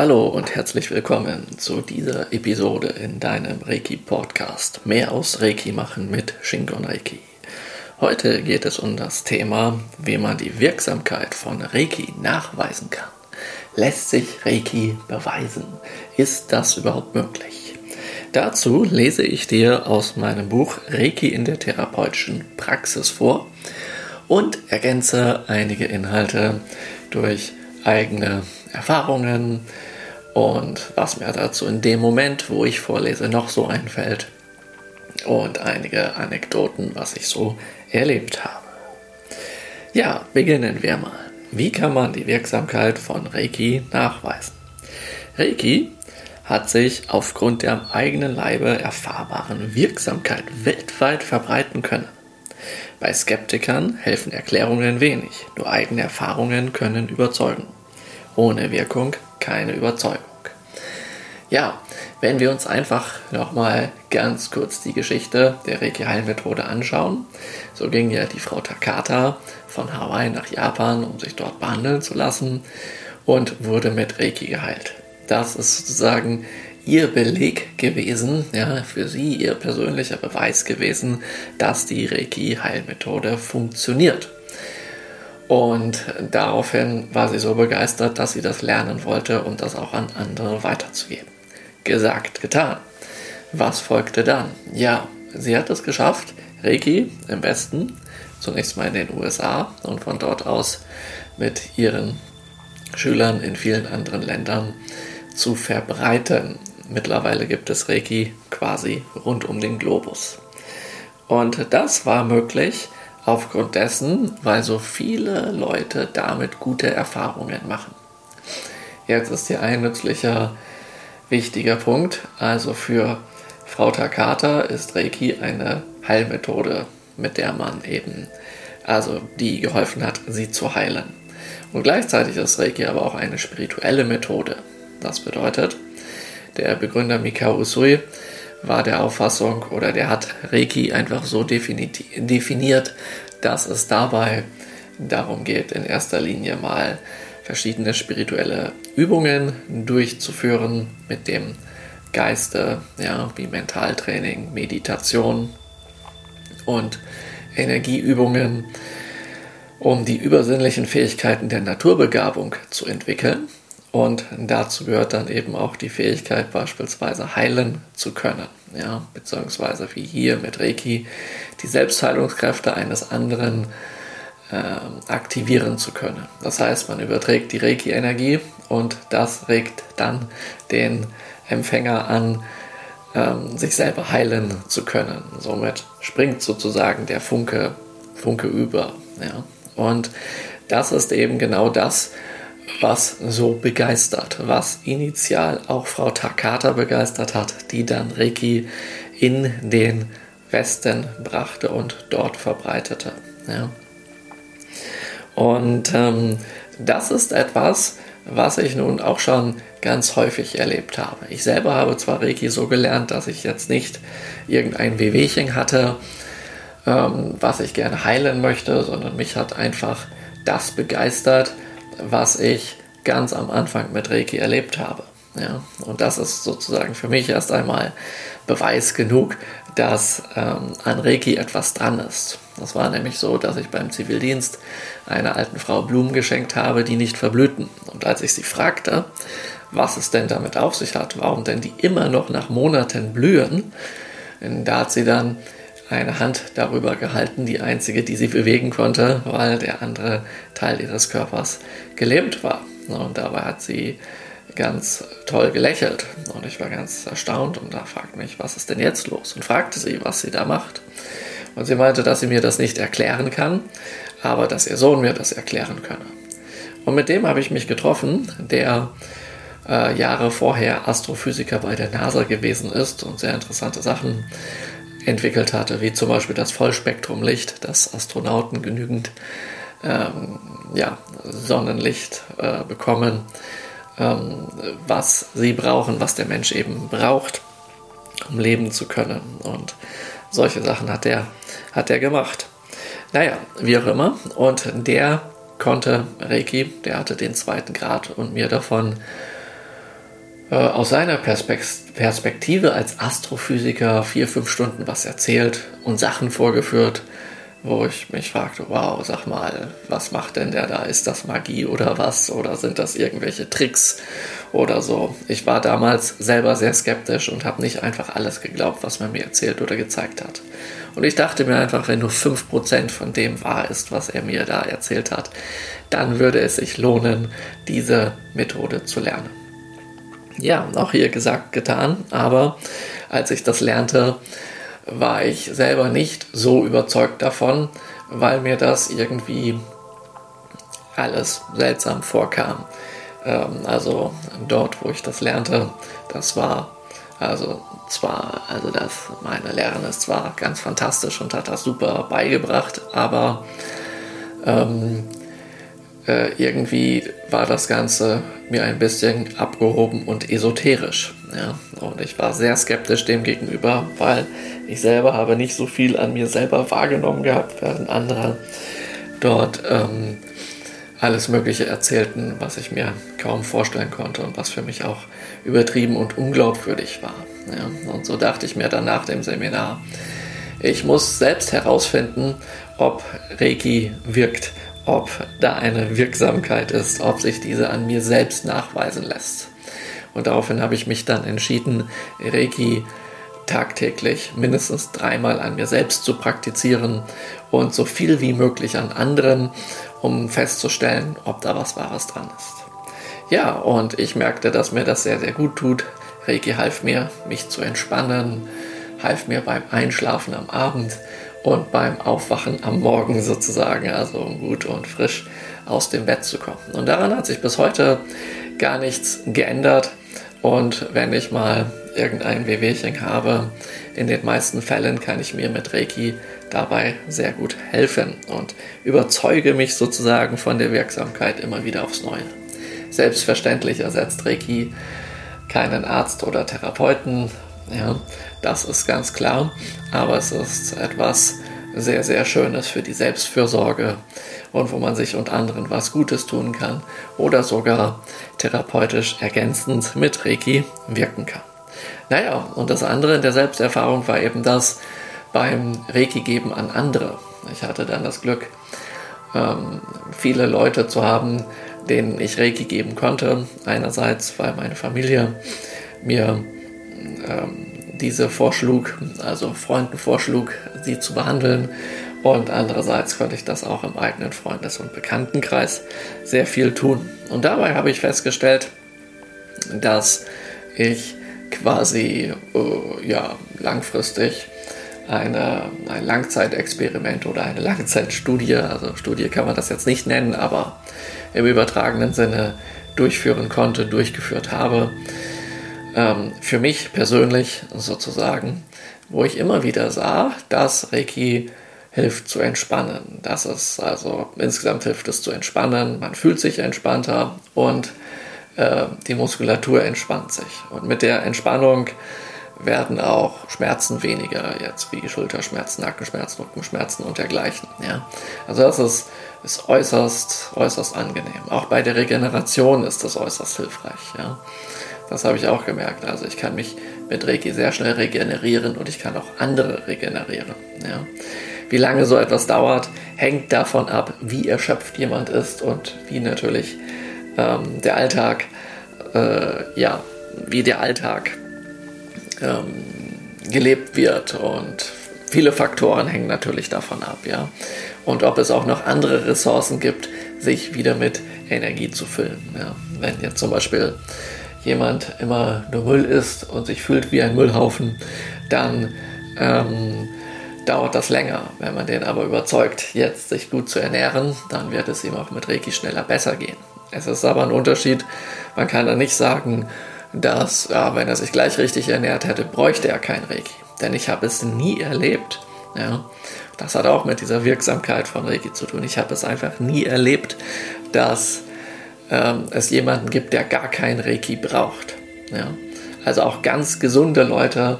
Hallo und herzlich willkommen zu dieser Episode in deinem Reiki-Podcast. Mehr aus Reiki machen mit Shingon Reiki. Heute geht es um das Thema, wie man die Wirksamkeit von Reiki nachweisen kann. Lässt sich Reiki beweisen? Ist das überhaupt möglich? Dazu lese ich dir aus meinem Buch Reiki in der therapeutischen Praxis vor und ergänze einige Inhalte durch eigene Erfahrungen und was mir dazu in dem Moment, wo ich vorlese, noch so einfällt und einige Anekdoten, was ich so erlebt habe. Ja, beginnen wir mal. Wie kann man die Wirksamkeit von Reiki nachweisen? Reiki hat sich aufgrund der am eigenen Leibe erfahrbaren Wirksamkeit weltweit verbreiten können. Bei Skeptikern helfen Erklärungen wenig, nur eigene Erfahrungen können überzeugen. Ohne Wirkung keine Überzeugung. Ja, wenn wir uns einfach nochmal ganz kurz die Geschichte der Reiki-Heilmethode anschauen, so ging ja die Frau Takata von Hawaii nach Japan, um sich dort behandeln zu lassen und wurde mit Reiki geheilt. Das ist sozusagen ihr Beleg gewesen, ja, für sie ihr persönlicher Beweis gewesen, dass die Reiki-Heilmethode funktioniert. Und daraufhin war sie so begeistert, dass sie das lernen wollte, um das auch an andere weiterzugeben. Gesagt, getan. Was folgte dann? Ja, sie hat es geschafft, Reiki im Westen, zunächst mal in den USA und von dort aus mit ihren Schülern in vielen anderen Ländern zu verbreiten. Mittlerweile gibt es Reiki quasi rund um den Globus. Und das war möglich, aufgrund dessen, weil so viele Leute damit gute Erfahrungen machen. Jetzt ist hier ein nützlicher, wichtiger Punkt. Also für Frau Takata ist Reiki eine Heilmethode, mit der man eben, also die geholfen hat, sie zu heilen. Und gleichzeitig ist Reiki aber auch eine spirituelle Methode. Das bedeutet, der Begründer Mikao Usui war der Auffassung oder der hat Reiki einfach so definiert, dass es dabei darum geht, in erster Linie mal verschiedene spirituelle Übungen durchzuführen mit dem Geiste, ja, wie Mentaltraining, Meditation und Energieübungen, um die übersinnlichen Fähigkeiten der Naturbegabung zu entwickeln und dazu gehört dann eben auch die Fähigkeit, beispielsweise heilen zu können. Ja, beziehungsweise wie hier mit Reiki die Selbstheilungskräfte eines anderen äh, aktivieren zu können. Das heißt, man überträgt die Reiki-Energie und das regt dann den Empfänger an, ähm, sich selber heilen zu können. Somit springt sozusagen der Funke, Funke über. Ja? Und das ist eben genau das, was so begeistert, was initial auch Frau Takata begeistert hat, die dann Reiki in den Westen brachte und dort verbreitete. Ja. Und ähm, das ist etwas, was ich nun auch schon ganz häufig erlebt habe. Ich selber habe zwar Reiki so gelernt, dass ich jetzt nicht irgendein Wehwehchen hatte, ähm, was ich gerne heilen möchte, sondern mich hat einfach das begeistert, was ich ganz am Anfang mit Reiki erlebt habe. Ja, und das ist sozusagen für mich erst einmal Beweis genug, dass ähm, an Reiki etwas dran ist. Das war nämlich so, dass ich beim Zivildienst einer alten Frau Blumen geschenkt habe, die nicht verblühten. Und als ich sie fragte, was es denn damit auf sich hat, warum denn die immer noch nach Monaten blühen, da hat sie dann eine Hand darüber gehalten, die einzige, die sie bewegen konnte, weil der andere Teil ihres Körpers gelähmt war. Und dabei hat sie ganz toll gelächelt und ich war ganz erstaunt und da fragte mich, was ist denn jetzt los? Und fragte sie, was sie da macht. Und sie meinte, dass sie mir das nicht erklären kann, aber dass ihr Sohn mir das erklären könne. Und mit dem habe ich mich getroffen, der äh, Jahre vorher Astrophysiker bei der NASA gewesen ist und sehr interessante Sachen entwickelt hatte, wie zum Beispiel das Vollspektrumlicht, dass Astronauten genügend ähm, ja, Sonnenlicht äh, bekommen, ähm, was sie brauchen, was der Mensch eben braucht, um leben zu können. Und solche Sachen hat er, hat er gemacht. Naja, wie auch immer. Und der konnte Reiki, der hatte den zweiten Grad und mir davon äh, aus seiner Perspektive als Astrophysiker vier, fünf Stunden was erzählt und Sachen vorgeführt, wo ich mich fragte, wow, sag mal, was macht denn der da? Ist das Magie oder was? Oder sind das irgendwelche Tricks oder so? Ich war damals selber sehr skeptisch und habe nicht einfach alles geglaubt, was man mir erzählt oder gezeigt hat. Und ich dachte mir einfach, wenn nur 5% von dem wahr ist, was er mir da erzählt hat, dann würde es sich lohnen, diese Methode zu lernen. Ja, auch hier gesagt, getan, aber als ich das lernte, war ich selber nicht so überzeugt davon, weil mir das irgendwie alles seltsam vorkam. Ähm, also dort, wo ich das lernte, das war also zwar, also das meine Lehrerin ist zwar ganz fantastisch und hat das super beigebracht, aber ähm, äh, irgendwie war das Ganze mir ein bisschen abgehoben und esoterisch. Ja? Und ich war sehr skeptisch dem gegenüber, weil ich selber habe nicht so viel an mir selber wahrgenommen gehabt, während andere dort ähm, alles Mögliche erzählten, was ich mir kaum vorstellen konnte und was für mich auch übertrieben und unglaubwürdig war. Ja? Und so dachte ich mir dann nach dem Seminar, ich muss selbst herausfinden, ob Reiki wirkt ob da eine Wirksamkeit ist, ob sich diese an mir selbst nachweisen lässt. Und daraufhin habe ich mich dann entschieden, Reiki tagtäglich mindestens dreimal an mir selbst zu praktizieren und so viel wie möglich an anderen, um festzustellen, ob da was Wahres dran ist. Ja, und ich merkte, dass mir das sehr, sehr gut tut. Reiki half mir, mich zu entspannen, half mir beim Einschlafen am Abend und beim Aufwachen am Morgen sozusagen, also um gut und frisch aus dem Bett zu kommen. Und daran hat sich bis heute gar nichts geändert. Und wenn ich mal irgendein Wehwehchen habe, in den meisten Fällen kann ich mir mit Reiki dabei sehr gut helfen und überzeuge mich sozusagen von der Wirksamkeit immer wieder aufs Neue. Selbstverständlich ersetzt Reiki keinen Arzt oder Therapeuten, ja, das ist ganz klar. Aber es ist etwas sehr, sehr Schönes für die Selbstfürsorge und wo man sich und anderen was Gutes tun kann oder sogar therapeutisch ergänzend mit Reiki wirken kann. Naja, und das andere in der Selbsterfahrung war eben das beim Reiki geben an andere. Ich hatte dann das Glück, ähm, viele Leute zu haben, denen ich Reiki geben konnte. Einerseits, weil meine Familie mir ähm, diese vorschlug, also Freunden vorschlug, sie zu behandeln. Und andererseits konnte ich das auch im eigenen Freundes- und Bekanntenkreis sehr viel tun. Und dabei habe ich festgestellt, dass ich quasi äh, ja, langfristig eine, ein Langzeitexperiment oder eine Langzeitstudie, also Studie kann man das jetzt nicht nennen, aber im übertragenen Sinne durchführen konnte, durchgeführt habe, ähm, für mich persönlich sozusagen, wo ich immer wieder sah, dass Reiki hilft zu entspannen. Das ist also insgesamt hilft es zu entspannen. Man fühlt sich entspannter und äh, die Muskulatur entspannt sich. Und mit der Entspannung werden auch Schmerzen weniger, jetzt wie Schulterschmerzen, Nackenschmerzen, Rückenschmerzen und dergleichen. Ja. Also das ist, ist äußerst, äußerst angenehm. Auch bei der Regeneration ist das äußerst hilfreich. Ja. Das habe ich auch gemerkt. Also ich kann mich mit Reiki sehr schnell regenerieren und ich kann auch andere regenerieren. Ja. Wie lange so etwas dauert, hängt davon ab, wie erschöpft jemand ist und wie natürlich ähm, der Alltag, äh, ja, wie der Alltag ähm, gelebt wird und viele Faktoren hängen natürlich davon ab, ja. Und ob es auch noch andere Ressourcen gibt, sich wieder mit Energie zu füllen. Ja. Wenn jetzt zum Beispiel jemand immer nur Müll isst und sich fühlt wie ein Müllhaufen, dann ähm, dauert das länger. Wenn man den aber überzeugt, jetzt sich gut zu ernähren, dann wird es ihm auch mit Reiki schneller besser gehen. Es ist aber ein Unterschied. Man kann da nicht sagen, dass, ja, wenn er sich gleich richtig ernährt hätte, bräuchte er kein Reiki. Denn ich habe es nie erlebt. Ja. Das hat auch mit dieser Wirksamkeit von Reiki zu tun. Ich habe es einfach nie erlebt, dass ähm, es jemanden gibt, der gar kein Reiki braucht. Ja? Also auch ganz gesunde Leute,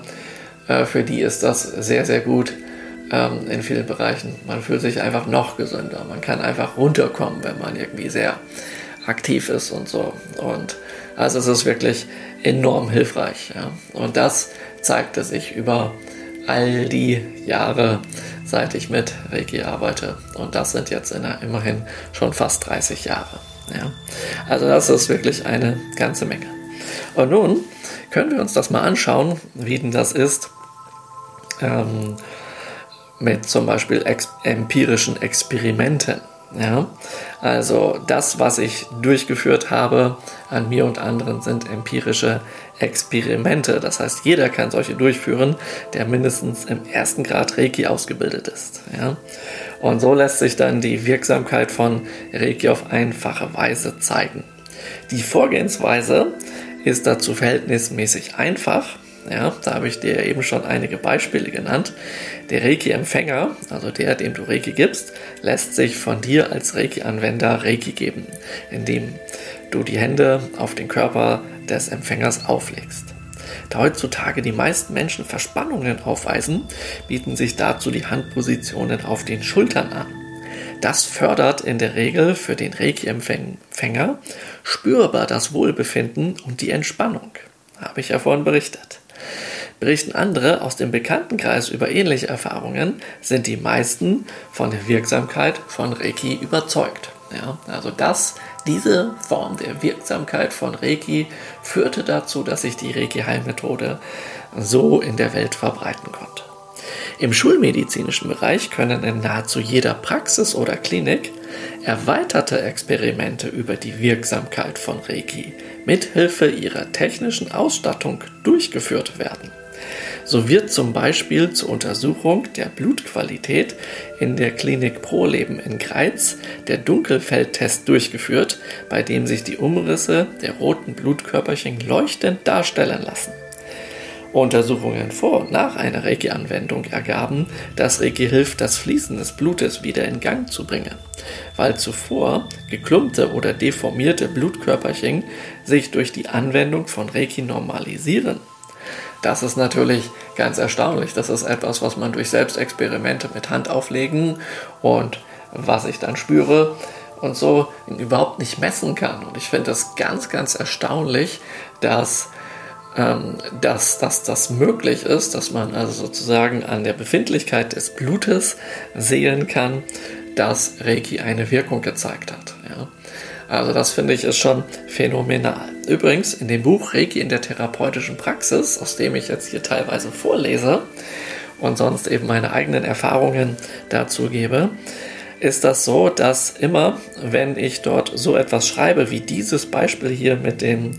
äh, für die ist das sehr, sehr gut ähm, in vielen Bereichen. Man fühlt sich einfach noch gesünder. Man kann einfach runterkommen, wenn man irgendwie sehr aktiv ist und so. Und also es ist wirklich enorm hilfreich. Ja. Und das zeigte sich über all die Jahre, seit ich mit Reiki arbeite. Und das sind jetzt in, immerhin schon fast 30 Jahre. Ja. Also das ist wirklich eine ganze Menge. Und nun können wir uns das mal anschauen, wie denn das ist ähm, mit zum Beispiel ex empirischen Experimenten. Ja, also das, was ich durchgeführt habe an mir und anderen, sind empirische Experimente. Das heißt, jeder kann solche durchführen, der mindestens im ersten Grad Reiki ausgebildet ist. Ja? Und so lässt sich dann die Wirksamkeit von Reiki auf einfache Weise zeigen. Die Vorgehensweise ist dazu verhältnismäßig einfach ja, da habe ich dir eben schon einige Beispiele genannt. Der Reiki-Empfänger, also der, dem du Reiki gibst, lässt sich von dir als Reiki-Anwender Reiki geben, indem du die Hände auf den Körper des Empfängers auflegst. Da heutzutage die meisten Menschen Verspannungen aufweisen, bieten sich dazu die Handpositionen auf den Schultern an. Das fördert in der Regel für den Reiki-Empfänger spürbar das Wohlbefinden und die Entspannung. Habe ich ja vorhin berichtet. Berichten andere aus dem Bekanntenkreis über ähnliche Erfahrungen, sind die meisten von der Wirksamkeit von Reiki überzeugt. Ja, also das, diese Form der Wirksamkeit von Reiki führte dazu, dass sich die Reiki-Heilmethode so in der Welt verbreiten konnte. Im schulmedizinischen Bereich können in nahezu jeder Praxis oder Klinik erweiterte Experimente über die Wirksamkeit von Reiki mithilfe ihrer technischen Ausstattung durchgeführt werden. So wird zum Beispiel zur Untersuchung der Blutqualität in der Klinik ProLeben in Greiz der Dunkelfeldtest durchgeführt, bei dem sich die Umrisse der roten Blutkörperchen leuchtend darstellen lassen. Untersuchungen vor und nach einer Reiki-Anwendung ergaben, dass Reiki hilft, das Fließen des Blutes wieder in Gang zu bringen, weil zuvor geklumpte oder deformierte Blutkörperchen sich durch die Anwendung von Reiki normalisieren. Das ist natürlich ganz erstaunlich. Das ist etwas, was man durch Selbstexperimente mit Hand auflegen und was ich dann spüre und so überhaupt nicht messen kann. Und ich finde das ganz, ganz erstaunlich, dass, ähm, dass, dass das möglich ist, dass man also sozusagen an der Befindlichkeit des Blutes sehen kann, dass Reiki eine Wirkung gezeigt hat. Ja. Also das finde ich ist schon phänomenal. Übrigens in dem Buch Reiki in der therapeutischen Praxis, aus dem ich jetzt hier teilweise vorlese und sonst eben meine eigenen Erfahrungen dazu gebe, ist das so, dass immer, wenn ich dort so etwas schreibe wie dieses Beispiel hier mit dem,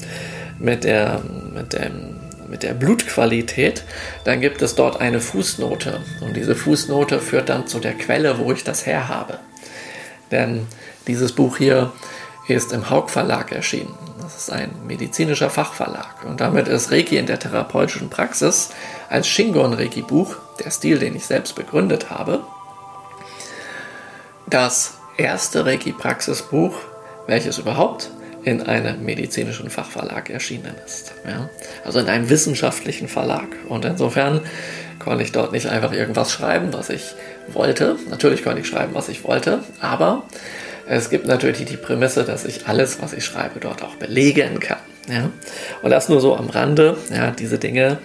mit der, mit dem mit der Blutqualität, dann gibt es dort eine Fußnote. Und diese Fußnote führt dann zu der Quelle, wo ich das her habe. Denn dieses Buch hier ist im Haug Verlag erschienen. Das ist ein medizinischer Fachverlag. Und damit ist Reiki in der therapeutischen Praxis als Shingon Reiki Buch, der Stil, den ich selbst begründet habe, das erste Reiki Praxisbuch, welches überhaupt in einem medizinischen Fachverlag erschienen ist. Ja? Also in einem wissenschaftlichen Verlag. Und insofern konnte ich dort nicht einfach irgendwas schreiben, was ich wollte. Natürlich konnte ich schreiben, was ich wollte, aber es gibt natürlich die Prämisse, dass ich alles, was ich schreibe, dort auch belegen kann. Ja? Und das nur so am Rande. Ja, diese Dinge,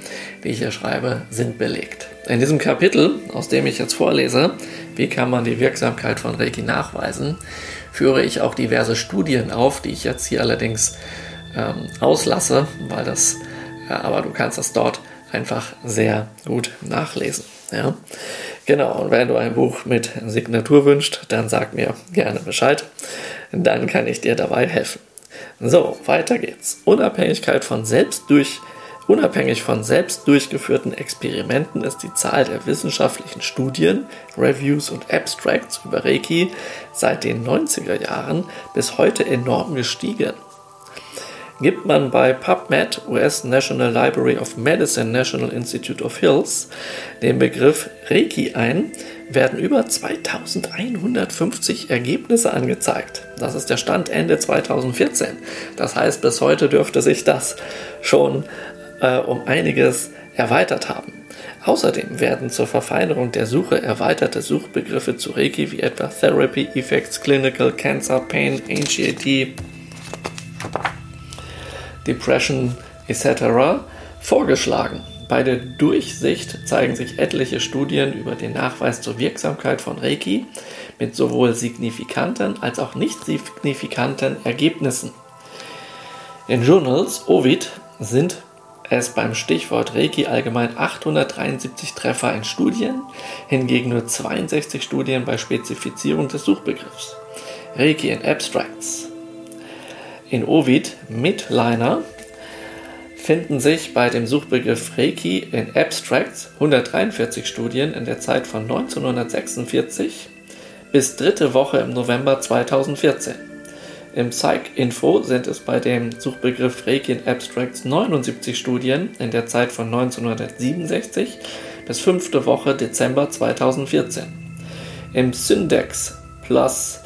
die ich hier schreibe, sind belegt. In diesem Kapitel, aus dem ich jetzt vorlese, wie kann man die Wirksamkeit von Reiki nachweisen, führe ich auch diverse Studien auf, die ich jetzt hier allerdings ähm, auslasse, weil das, ja, aber du kannst das dort einfach sehr gut nachlesen. Ja? Genau, und wenn du ein Buch mit Signatur wünschst, dann sag mir gerne Bescheid. Dann kann ich dir dabei helfen. So, weiter geht's. Unabhängigkeit von selbst durch Unabhängig von selbst durchgeführten Experimenten ist die Zahl der wissenschaftlichen Studien, Reviews und Abstracts über Reiki seit den 90er Jahren bis heute enorm gestiegen. Gibt man bei PubMed, US National Library of Medicine National Institute of Hills, den Begriff Reiki ein, werden über 2150 Ergebnisse angezeigt. Das ist der Stand Ende 2014. Das heißt, bis heute dürfte sich das schon äh, um einiges erweitert haben. Außerdem werden zur Verfeinerung der Suche erweiterte Suchbegriffe zu Reiki wie etwa Therapy, Effects, Clinical, Cancer, Pain, HAT, Depression etc. vorgeschlagen. Bei der Durchsicht zeigen sich etliche Studien über den Nachweis zur Wirksamkeit von Reiki mit sowohl signifikanten als auch nicht signifikanten Ergebnissen. In Journals Ovid sind es beim Stichwort Reiki allgemein 873 Treffer in Studien, hingegen nur 62 Studien bei Spezifizierung des Suchbegriffs. Reiki in Abstracts. In Ovid Midliner finden sich bei dem Suchbegriff Reiki in Abstracts 143 Studien in der Zeit von 1946 bis dritte Woche im November 2014. Im Psych-Info sind es bei dem Suchbegriff Reiki in Abstracts 79 Studien in der Zeit von 1967 bis fünfte Woche Dezember 2014. Im Syndex Plus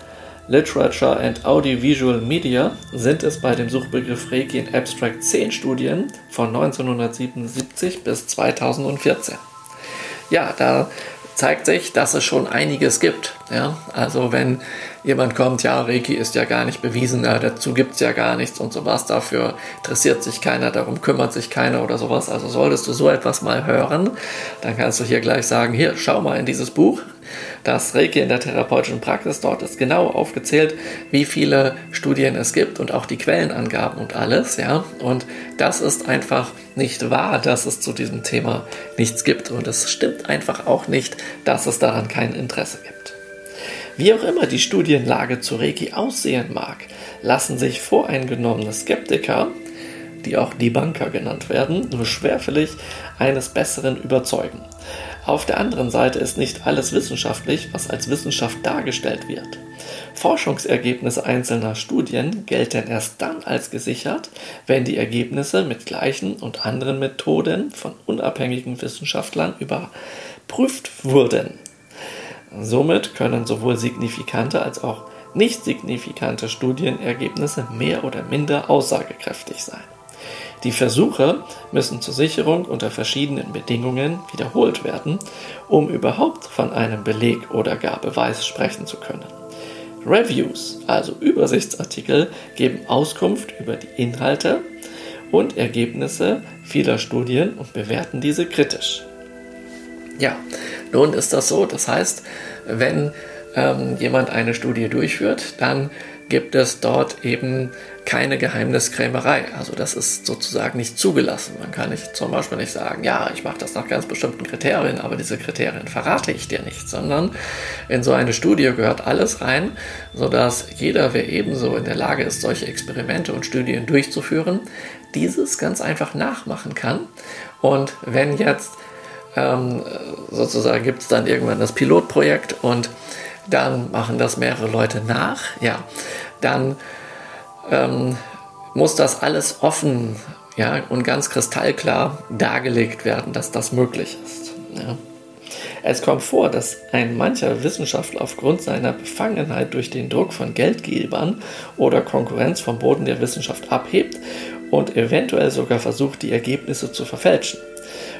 Literature and Audiovisual Media sind es bei dem Suchbegriff Reiki in Abstract 10 Studien von 1977 bis 2014. Ja, da zeigt sich, dass es schon einiges gibt. Ja? Also wenn jemand kommt, ja, Reiki ist ja gar nicht bewiesen, ja, dazu gibt es ja gar nichts und sowas, dafür interessiert sich keiner, darum kümmert sich keiner oder sowas. Also solltest du so etwas mal hören, dann kannst du hier gleich sagen, hier, schau mal in dieses Buch, das Reiki in der therapeutischen Praxis. Dort ist genau aufgezählt, wie viele Studien es gibt und auch die Quellenangaben und alles, ja. Und das ist einfach nicht wahr, dass es zu diesem Thema nichts gibt. Und es stimmt einfach auch nicht, dass es daran kein Interesse gibt. Wie auch immer die Studienlage zu Reiki aussehen mag, lassen sich voreingenommene Skeptiker, die auch Debunker genannt werden, nur schwerfällig eines Besseren überzeugen. Auf der anderen Seite ist nicht alles wissenschaftlich, was als Wissenschaft dargestellt wird. Forschungsergebnisse einzelner Studien gelten erst dann als gesichert, wenn die Ergebnisse mit gleichen und anderen Methoden von unabhängigen Wissenschaftlern überprüft wurden. Somit können sowohl signifikante als auch nicht signifikante Studienergebnisse mehr oder minder aussagekräftig sein. Die Versuche müssen zur Sicherung unter verschiedenen Bedingungen wiederholt werden, um überhaupt von einem Beleg oder gar Beweis sprechen zu können. Reviews, also Übersichtsartikel, geben Auskunft über die Inhalte und Ergebnisse vieler Studien und bewerten diese kritisch. Ja, nun ist das so. Das heißt, wenn ähm, jemand eine Studie durchführt, dann gibt es dort eben keine Geheimniskrämerei. Also das ist sozusagen nicht zugelassen. Man kann nicht zum Beispiel nicht sagen, ja, ich mache das nach ganz bestimmten Kriterien, aber diese Kriterien verrate ich dir nicht, sondern in so eine Studie gehört alles rein, sodass jeder, wer ebenso in der Lage ist, solche Experimente und Studien durchzuführen, dieses ganz einfach nachmachen kann. Und wenn jetzt ähm, sozusagen gibt es dann irgendwann das Pilotprojekt und dann machen das mehrere Leute nach, ja, dann ähm, muss das alles offen ja, und ganz kristallklar dargelegt werden, dass das möglich ist. Ja. Es kommt vor, dass ein mancher Wissenschaftler aufgrund seiner Befangenheit durch den Druck von Geldgebern oder Konkurrenz vom Boden der Wissenschaft abhebt und eventuell sogar versucht, die Ergebnisse zu verfälschen.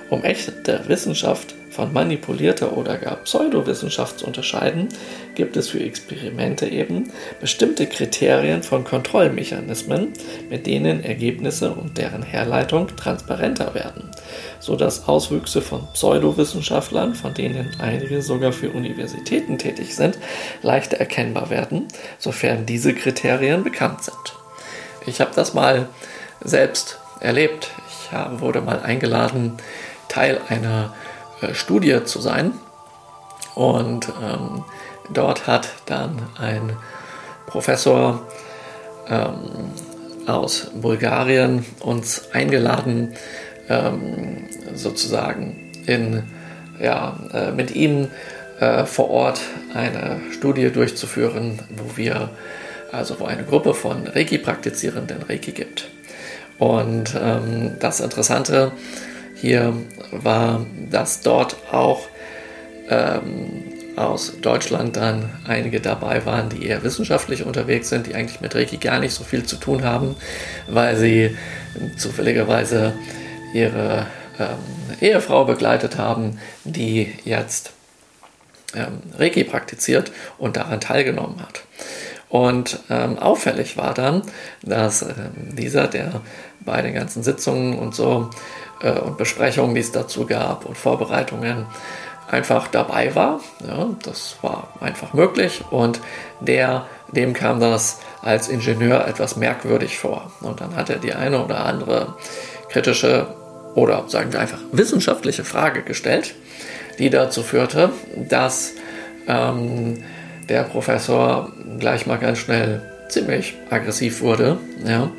Um echte Wissenschaft von manipulierter oder gar Pseudowissenschaft zu unterscheiden, gibt es für Experimente eben bestimmte Kriterien von Kontrollmechanismen, mit denen Ergebnisse und deren Herleitung transparenter werden, sodass Auswüchse von Pseudowissenschaftlern, von denen einige sogar für Universitäten tätig sind, leichter erkennbar werden, sofern diese Kriterien bekannt sind. Ich habe das mal selbst erlebt. Ich wurde mal eingeladen, Teil einer Studie zu sein. Und ähm, dort hat dann ein Professor ähm, aus Bulgarien uns eingeladen, ähm, sozusagen in, ja, äh, mit ihm äh, vor Ort eine Studie durchzuführen, wo wir, also wo eine Gruppe von Reiki-Praktizierenden Reiki gibt. Und ähm, das Interessante hier war, dass dort auch ähm, aus Deutschland dann einige dabei waren, die eher wissenschaftlich unterwegs sind, die eigentlich mit Reiki gar nicht so viel zu tun haben, weil sie zufälligerweise ihre ähm, Ehefrau begleitet haben, die jetzt ähm, Reiki praktiziert und daran teilgenommen hat. Und ähm, auffällig war dann, dass äh, dieser, der bei den ganzen Sitzungen und so äh, und Besprechungen, die es dazu gab und Vorbereitungen, einfach dabei war. Ja, das war einfach möglich und der, dem kam das als Ingenieur etwas merkwürdig vor. Und dann hat er die eine oder andere kritische oder sagen wir einfach wissenschaftliche Frage gestellt, die dazu führte, dass ähm, der Professor gleich mal ganz schnell ziemlich aggressiv wurde ja,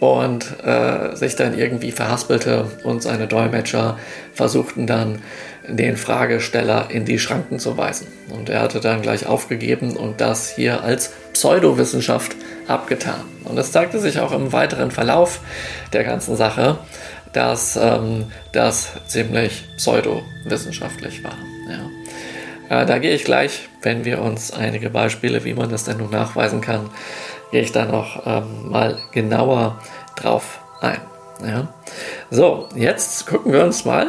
und äh, sich dann irgendwie verhaspelte und seine Dolmetscher versuchten dann den Fragesteller in die Schranken zu weisen. Und er hatte dann gleich aufgegeben und das hier als Pseudowissenschaft abgetan. Und es zeigte sich auch im weiteren Verlauf der ganzen Sache, dass ähm, das ziemlich pseudowissenschaftlich war. Ja. Äh, da gehe ich gleich, wenn wir uns einige Beispiele, wie man das denn nun nachweisen kann, gehe ich da noch ähm, mal genauer drauf ein. Ja. So, jetzt gucken wir uns mal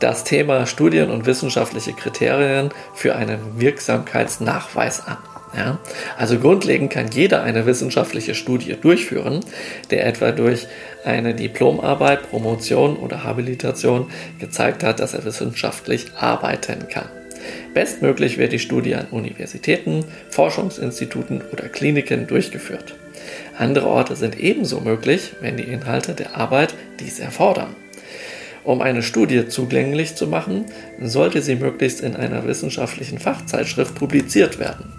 das Thema Studien und wissenschaftliche Kriterien für einen Wirksamkeitsnachweis an. Ja, also grundlegend kann jeder eine wissenschaftliche Studie durchführen, der etwa durch eine Diplomarbeit, Promotion oder Habilitation gezeigt hat, dass er wissenschaftlich arbeiten kann. Bestmöglich wird die Studie an Universitäten, Forschungsinstituten oder Kliniken durchgeführt. Andere Orte sind ebenso möglich, wenn die Inhalte der Arbeit dies erfordern. Um eine Studie zugänglich zu machen, sollte sie möglichst in einer wissenschaftlichen Fachzeitschrift publiziert werden.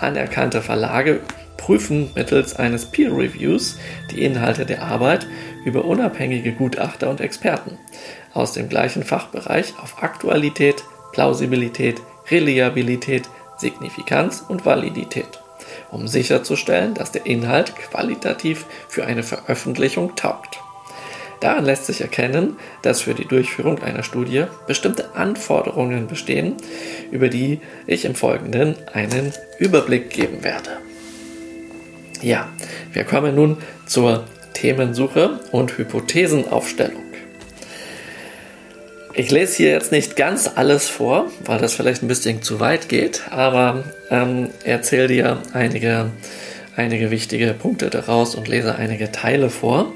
Anerkannte Verlage prüfen mittels eines Peer Reviews die Inhalte der Arbeit über unabhängige Gutachter und Experten aus dem gleichen Fachbereich auf Aktualität, Plausibilität, Reliabilität, Signifikanz und Validität um sicherzustellen, dass der Inhalt qualitativ für eine Veröffentlichung taugt. Daran lässt sich erkennen, dass für die Durchführung einer Studie bestimmte Anforderungen bestehen, über die ich im Folgenden einen Überblick geben werde. Ja, wir kommen nun zur Themensuche und Hypothesenaufstellung. Ich lese hier jetzt nicht ganz alles vor, weil das vielleicht ein bisschen zu weit geht, aber ähm, erzähle dir einige, einige wichtige Punkte daraus und lese einige Teile vor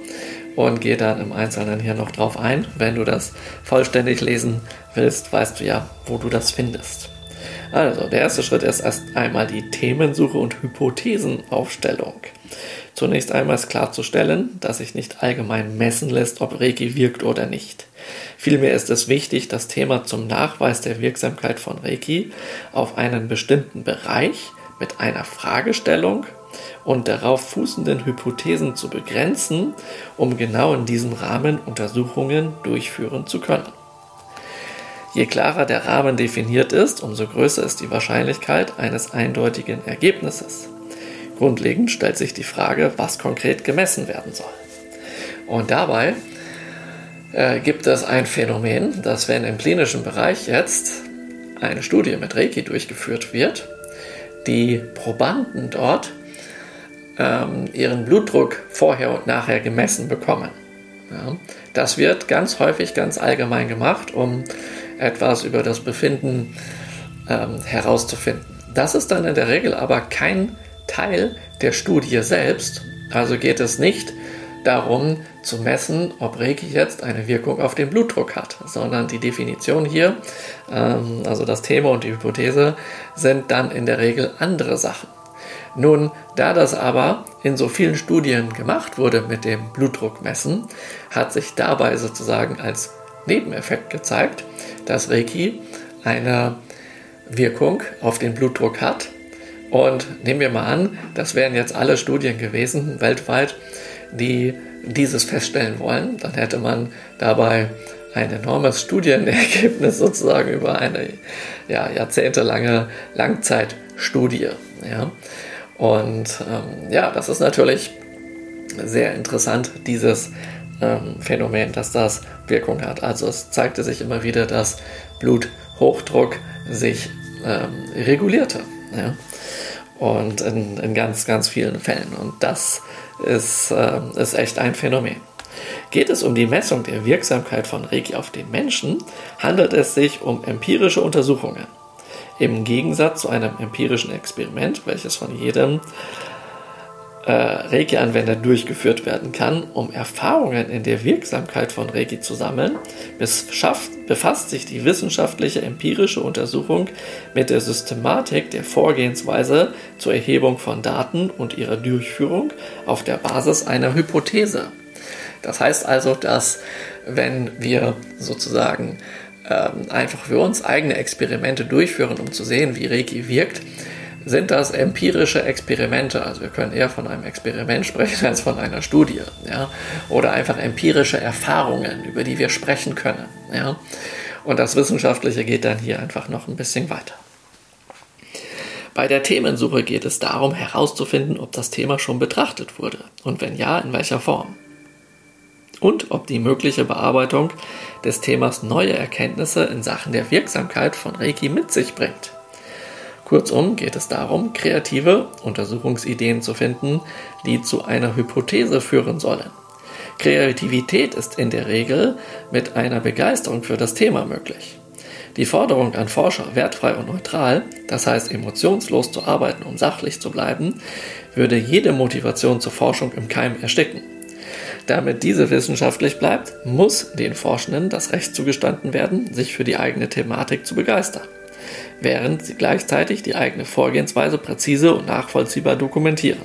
und gehe dann im Einzelnen hier noch drauf ein. Wenn du das vollständig lesen willst, weißt du ja, wo du das findest. Also, der erste Schritt ist erst einmal die Themensuche und Hypothesenaufstellung. Zunächst einmal ist klarzustellen, dass sich nicht allgemein messen lässt, ob Reiki wirkt oder nicht. Vielmehr ist es wichtig, das Thema zum Nachweis der Wirksamkeit von Reiki auf einen bestimmten Bereich mit einer Fragestellung und darauf fußenden Hypothesen zu begrenzen, um genau in diesem Rahmen Untersuchungen durchführen zu können. Je klarer der Rahmen definiert ist, umso größer ist die Wahrscheinlichkeit eines eindeutigen Ergebnisses. Grundlegend stellt sich die Frage, was konkret gemessen werden soll. Und dabei äh, gibt es ein Phänomen, dass wenn im klinischen Bereich jetzt eine Studie mit Reiki durchgeführt wird, die Probanden dort ähm, ihren Blutdruck vorher und nachher gemessen bekommen. Ja, das wird ganz häufig ganz allgemein gemacht, um etwas über das Befinden ähm, herauszufinden. Das ist dann in der Regel aber kein Teil der Studie selbst. Also geht es nicht darum zu messen, ob Reiki jetzt eine Wirkung auf den Blutdruck hat, sondern die Definition hier, ähm, also das Thema und die Hypothese, sind dann in der Regel andere Sachen. Nun, da das aber in so vielen Studien gemacht wurde mit dem Blutdruckmessen, hat sich dabei sozusagen als Nebeneffekt gezeigt, dass Reiki eine Wirkung auf den Blutdruck hat. Und nehmen wir mal an, das wären jetzt alle Studien gewesen weltweit, die dieses feststellen wollen, dann hätte man dabei ein enormes Studienergebnis sozusagen über eine ja, jahrzehntelange Langzeitstudie. Ja. Und ähm, ja, das ist natürlich sehr interessant, dieses ähm, Phänomen, dass das Wirkung hat. Also es zeigte sich immer wieder, dass Bluthochdruck sich ähm, regulierte. Ja. Und in, in ganz, ganz vielen Fällen. Und das ist, äh, ist echt ein Phänomen. Geht es um die Messung der Wirksamkeit von Reiki auf den Menschen, handelt es sich um empirische Untersuchungen. Im Gegensatz zu einem empirischen Experiment, welches von jedem äh, Reiki-Anwender durchgeführt werden kann, um Erfahrungen in der Wirksamkeit von Reiki zu sammeln, befasst sich die wissenschaftliche empirische Untersuchung mit der Systematik der Vorgehensweise zur Erhebung von Daten und ihrer Durchführung auf der Basis einer Hypothese. Das heißt also, dass wenn wir sozusagen ähm, einfach für uns eigene Experimente durchführen, um zu sehen, wie Reiki wirkt, sind das empirische Experimente. Also wir können eher von einem Experiment sprechen als von einer Studie. Ja? Oder einfach empirische Erfahrungen, über die wir sprechen können. Ja? Und das Wissenschaftliche geht dann hier einfach noch ein bisschen weiter. Bei der Themensuche geht es darum herauszufinden, ob das Thema schon betrachtet wurde und wenn ja, in welcher Form. Und ob die mögliche Bearbeitung des Themas neue Erkenntnisse in Sachen der Wirksamkeit von Reiki mit sich bringt. Kurzum geht es darum, kreative Untersuchungsideen zu finden, die zu einer Hypothese führen sollen. Kreativität ist in der Regel mit einer Begeisterung für das Thema möglich. Die Forderung an Forscher, wertfrei und neutral, das heißt emotionslos zu arbeiten und sachlich zu bleiben, würde jede Motivation zur Forschung im Keim ersticken. Damit diese wissenschaftlich bleibt, muss den Forschenden das Recht zugestanden werden, sich für die eigene Thematik zu begeistern während sie gleichzeitig die eigene Vorgehensweise präzise und nachvollziehbar dokumentieren.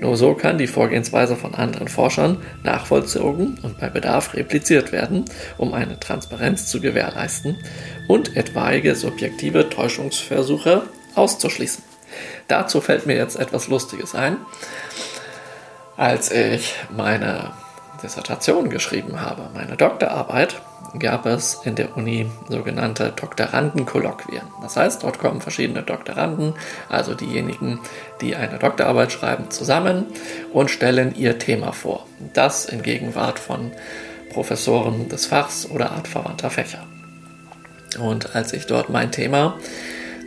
Nur so kann die Vorgehensweise von anderen Forschern nachvollzogen und bei Bedarf repliziert werden, um eine Transparenz zu gewährleisten und etwaige subjektive Täuschungsversuche auszuschließen. Dazu fällt mir jetzt etwas Lustiges ein. Als ich meine Dissertation geschrieben habe, meine Doktorarbeit, gab es in der Uni sogenannte Doktorandenkolloquien. Das heißt, dort kommen verschiedene Doktoranden, also diejenigen, die eine Doktorarbeit schreiben, zusammen und stellen ihr Thema vor. Das in Gegenwart von Professoren des Fachs oder artverwandter Fächer. Und als ich dort mein Thema,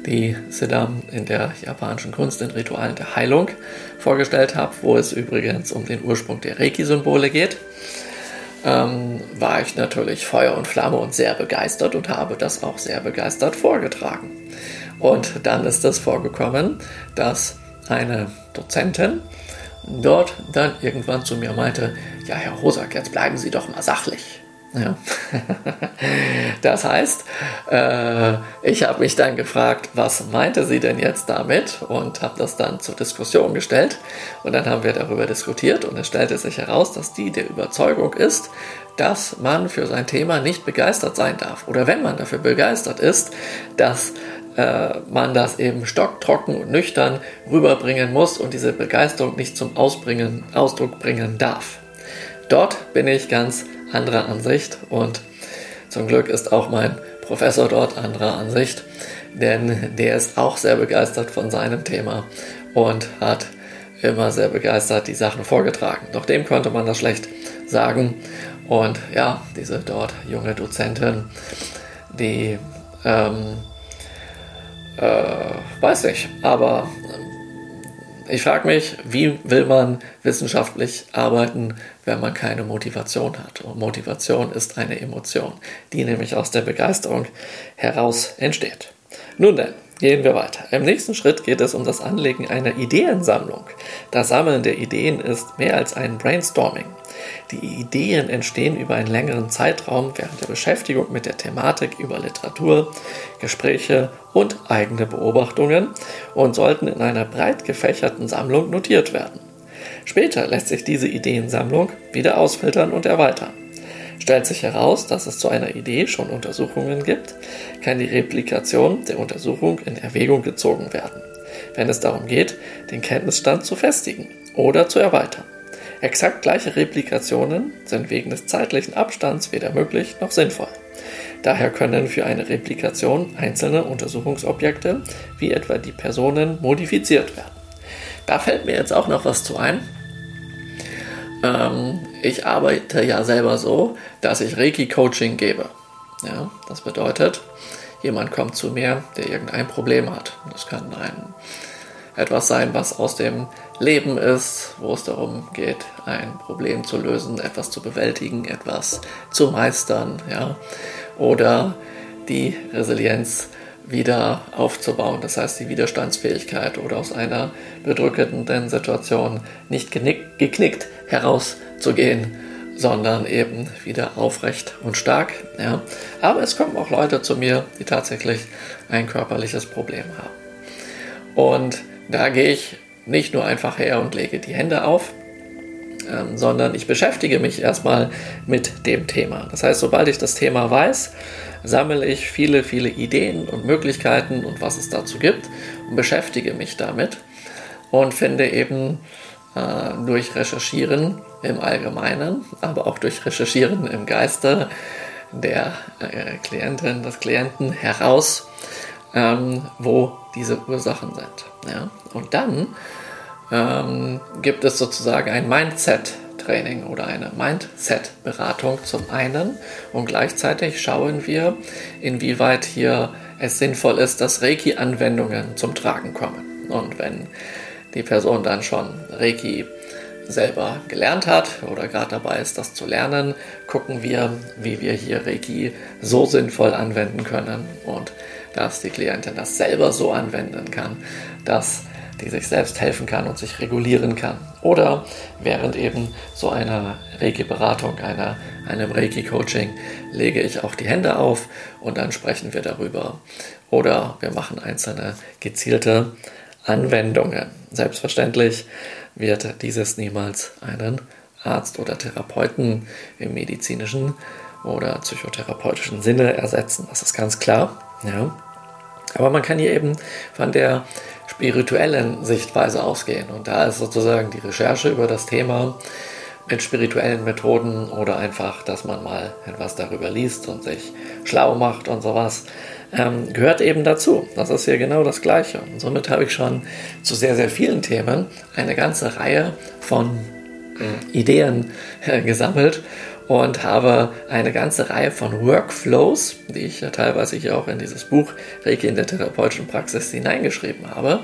die Siddham in der japanischen Kunst in Ritualen der Heilung, vorgestellt habe, wo es übrigens um den Ursprung der Reiki-Symbole geht, ähm, war ich natürlich Feuer und Flamme und sehr begeistert und habe das auch sehr begeistert vorgetragen. Und dann ist es vorgekommen, dass eine Dozentin dort dann irgendwann zu mir meinte, ja, Herr Rosak, jetzt bleiben Sie doch mal sachlich. Ja. Das heißt, äh, ich habe mich dann gefragt, was meinte sie denn jetzt damit und habe das dann zur Diskussion gestellt. Und dann haben wir darüber diskutiert und es stellte sich heraus, dass die der Überzeugung ist, dass man für sein Thema nicht begeistert sein darf. Oder wenn man dafür begeistert ist, dass äh, man das eben stocktrocken und nüchtern rüberbringen muss und diese Begeisterung nicht zum Ausbringen, Ausdruck bringen darf. Dort bin ich ganz anderer Ansicht und zum Glück ist auch mein Professor dort anderer Ansicht, denn der ist auch sehr begeistert von seinem Thema und hat immer sehr begeistert die Sachen vorgetragen. Doch dem konnte man das schlecht sagen. Und ja, diese dort junge Dozentin, die, ähm, äh, weiß nicht, aber ich frage mich, wie will man wissenschaftlich arbeiten, wenn man keine Motivation hat? Und Motivation ist eine Emotion, die nämlich aus der Begeisterung heraus entsteht. Nun denn, gehen wir weiter. Im nächsten Schritt geht es um das Anlegen einer Ideensammlung. Das Sammeln der Ideen ist mehr als ein Brainstorming. Die Ideen entstehen über einen längeren Zeitraum während der Beschäftigung mit der Thematik über Literatur, Gespräche und eigene Beobachtungen und sollten in einer breit gefächerten Sammlung notiert werden. Später lässt sich diese Ideensammlung wieder ausfiltern und erweitern. Stellt sich heraus, dass es zu einer Idee schon Untersuchungen gibt, kann die Replikation der Untersuchung in Erwägung gezogen werden, wenn es darum geht, den Kenntnisstand zu festigen oder zu erweitern. Exakt gleiche Replikationen sind wegen des zeitlichen Abstands weder möglich noch sinnvoll. Daher können für eine Replikation einzelne Untersuchungsobjekte, wie etwa die Personen, modifiziert werden. Da fällt mir jetzt auch noch was zu ein. Ähm, ich arbeite ja selber so, dass ich Reiki-Coaching gebe. Ja, das bedeutet, jemand kommt zu mir, der irgendein Problem hat. Das kann ein, etwas sein, was aus dem Leben ist, wo es darum geht, ein Problem zu lösen, etwas zu bewältigen, etwas zu meistern, ja, oder die Resilienz wieder aufzubauen. Das heißt, die Widerstandsfähigkeit oder aus einer bedrückenden Situation nicht geknickt herauszugehen, sondern eben wieder aufrecht und stark. Ja. Aber es kommen auch Leute zu mir, die tatsächlich ein körperliches Problem haben. Und da gehe ich nicht nur einfach her und lege die Hände auf, ähm, sondern ich beschäftige mich erstmal mit dem Thema. Das heißt, sobald ich das Thema weiß, sammle ich viele, viele Ideen und Möglichkeiten und was es dazu gibt und beschäftige mich damit und finde eben äh, durch Recherchieren im Allgemeinen, aber auch durch Recherchieren im Geiste der äh, Klientin, des Klienten heraus, ähm, wo diese Ursachen sind. Ja? Und dann ähm, gibt es sozusagen ein Mindset-Training oder eine Mindset-Beratung zum einen und gleichzeitig schauen wir, inwieweit hier es sinnvoll ist, dass Reiki-Anwendungen zum Tragen kommen. Und wenn die Person dann schon Reiki selber gelernt hat oder gerade dabei ist, das zu lernen, gucken wir, wie wir hier Reiki so sinnvoll anwenden können und dass die Klientin das selber so anwenden kann, dass die sich selbst helfen kann und sich regulieren kann. Oder während eben so einer Reiki-Beratung, einem Reiki-Coaching, lege ich auch die Hände auf und dann sprechen wir darüber. Oder wir machen einzelne gezielte Anwendungen. Selbstverständlich wird dieses niemals einen Arzt oder Therapeuten im medizinischen oder psychotherapeutischen Sinne ersetzen. Das ist ganz klar. Ja. Aber man kann hier eben von der spirituellen Sichtweise ausgehen. Und da ist sozusagen die Recherche über das Thema mit spirituellen Methoden oder einfach, dass man mal etwas darüber liest und sich schlau macht und sowas, ähm, gehört eben dazu. Das ist hier genau das Gleiche. Und somit habe ich schon zu sehr, sehr vielen Themen eine ganze Reihe von äh, Ideen äh, gesammelt und habe eine ganze Reihe von Workflows, die ich ja teilweise hier auch in dieses Buch Reiki in der therapeutischen Praxis hineingeschrieben habe,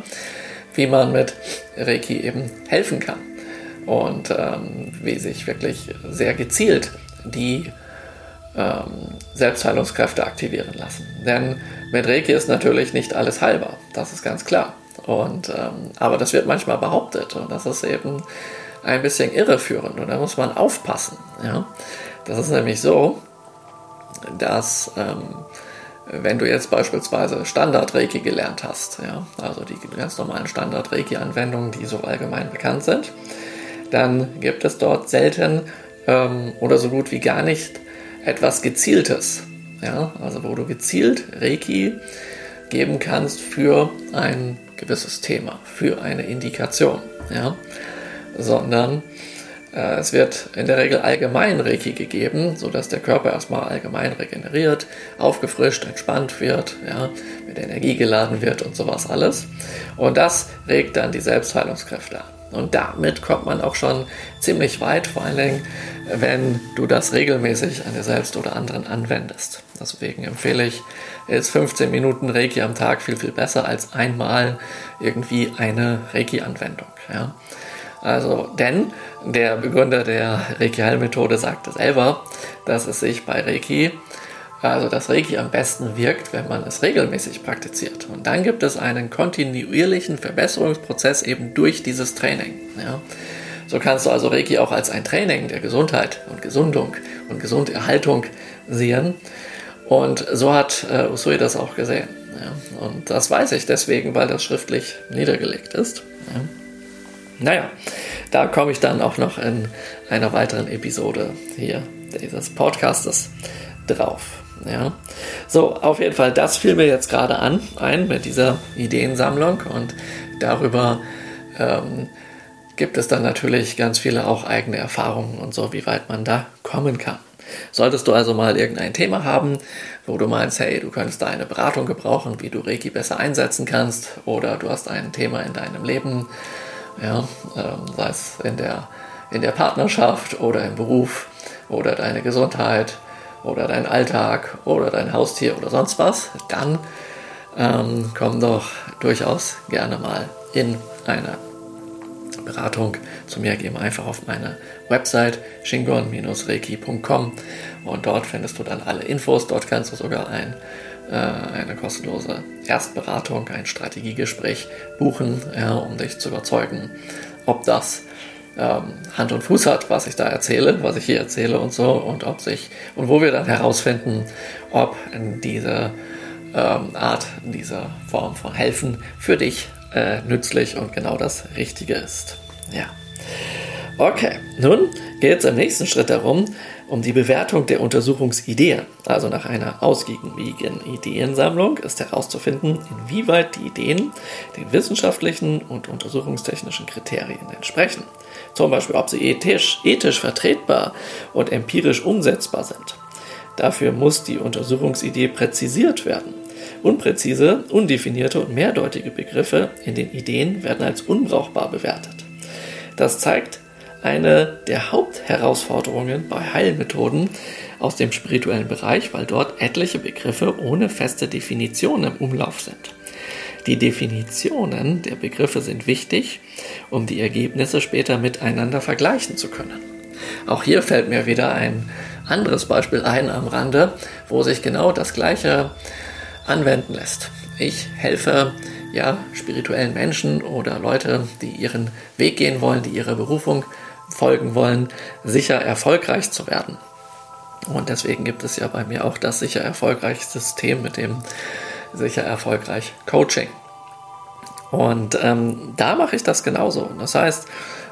wie man mit Reiki eben helfen kann und ähm, wie sich wirklich sehr gezielt die ähm, Selbstheilungskräfte aktivieren lassen. Denn mit Reiki ist natürlich nicht alles heilbar, das ist ganz klar. Und, ähm, aber das wird manchmal behauptet und das ist eben ein bisschen irreführend und da muss man aufpassen. Ja? Das ist nämlich so, dass ähm, wenn du jetzt beispielsweise Standard-Reiki gelernt hast, ja, also die ganz normalen Standard-Reiki-Anwendungen, die so allgemein bekannt sind, dann gibt es dort selten ähm, oder so gut wie gar nicht etwas Gezieltes. Ja, also wo du gezielt Reiki geben kannst für ein gewisses Thema, für eine Indikation. Ja sondern äh, es wird in der Regel allgemein Reiki gegeben, sodass der Körper erstmal allgemein regeneriert, aufgefrischt, entspannt wird, ja, mit Energie geladen wird und sowas alles. Und das regt dann die Selbstheilungskräfte an. Und damit kommt man auch schon ziemlich weit, vor allen Dingen, wenn du das regelmäßig an dir selbst oder anderen anwendest. Deswegen empfehle ich, ist 15 Minuten Reiki am Tag viel, viel besser als einmal irgendwie eine Reiki-Anwendung. Ja. Also, denn der Begründer der Reiki-Heilmethode sagte selber, dass es sich bei Reiki, also das Reiki am besten wirkt, wenn man es regelmäßig praktiziert. Und dann gibt es einen kontinuierlichen Verbesserungsprozess eben durch dieses Training. Ja. So kannst du also Reiki auch als ein Training der Gesundheit und Gesundung und Gesunderhaltung sehen. Und so hat äh, Usui das auch gesehen. Ja. Und das weiß ich deswegen, weil das schriftlich niedergelegt ist. Ja. Naja, da komme ich dann auch noch in einer weiteren Episode hier dieses Podcastes drauf. Ja. So, auf jeden Fall, das fiel mir jetzt gerade an, ein mit dieser Ideensammlung und darüber ähm, gibt es dann natürlich ganz viele auch eigene Erfahrungen und so, wie weit man da kommen kann. Solltest du also mal irgendein Thema haben, wo du meinst, hey, du könntest da eine Beratung gebrauchen, wie du Reiki besser einsetzen kannst, oder du hast ein Thema in deinem Leben, ja, ähm, sei es in der, in der Partnerschaft oder im Beruf oder deine Gesundheit oder dein Alltag oder dein Haustier oder sonst was, dann ähm, komm doch durchaus gerne mal in eine Beratung zu mir, geh einfach auf meine Website shingon-reiki.com und dort findest du dann alle Infos. Dort kannst du sogar ein, eine kostenlose Erstberatung, ein Strategiegespräch buchen, um dich zu überzeugen, ob das ähm, Hand und Fuß hat, was ich da erzähle, was ich hier erzähle und so und ob sich und wo wir dann herausfinden, ob diese ähm, Art, diese Form von Helfen für dich äh, nützlich und genau das Richtige ist. Ja. Okay, nun geht es im nächsten Schritt darum, um die Bewertung der Untersuchungsideen. Also nach einer ausgiebigen Ideensammlung ist herauszufinden, inwieweit die Ideen den wissenschaftlichen und untersuchungstechnischen Kriterien entsprechen. Zum Beispiel, ob sie ethisch, ethisch vertretbar und empirisch umsetzbar sind. Dafür muss die Untersuchungsidee präzisiert werden. Unpräzise, undefinierte und mehrdeutige Begriffe in den Ideen werden als unbrauchbar bewertet. Das zeigt eine der Hauptherausforderungen bei Heilmethoden aus dem spirituellen Bereich, weil dort etliche Begriffe ohne feste Definition im Umlauf sind. Die Definitionen der Begriffe sind wichtig, um die Ergebnisse später miteinander vergleichen zu können. Auch hier fällt mir wieder ein anderes Beispiel ein am Rande, wo sich genau das gleiche anwenden lässt. Ich helfe ja spirituellen Menschen oder Leute, die ihren Weg gehen wollen, die ihrer Berufung folgen wollen, sicher erfolgreich zu werden. Und deswegen gibt es ja bei mir auch das sicher erfolgreich System mit dem sicher erfolgreich Coaching. Und ähm, da mache ich das genauso. Das heißt,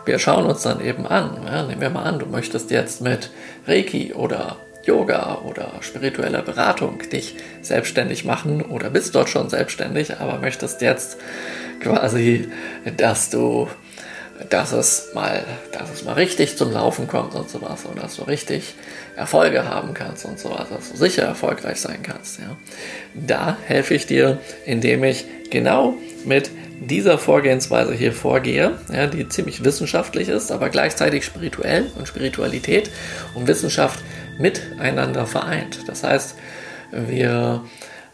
wir schauen uns dann eben an. Ja, nehmen wir mal an, du möchtest jetzt mit Reiki oder Yoga oder spiritueller Beratung dich selbstständig machen oder bist dort schon selbstständig, aber möchtest jetzt quasi, dass du, dass es mal, dass es mal richtig zum Laufen kommt und sowas und dass du richtig Erfolge haben kannst und sowas, dass du sicher erfolgreich sein kannst. Ja. Da helfe ich dir, indem ich genau mit dieser Vorgehensweise hier vorgehe, ja, die ziemlich wissenschaftlich ist, aber gleichzeitig spirituell und Spiritualität und Wissenschaft miteinander vereint. Das heißt, wir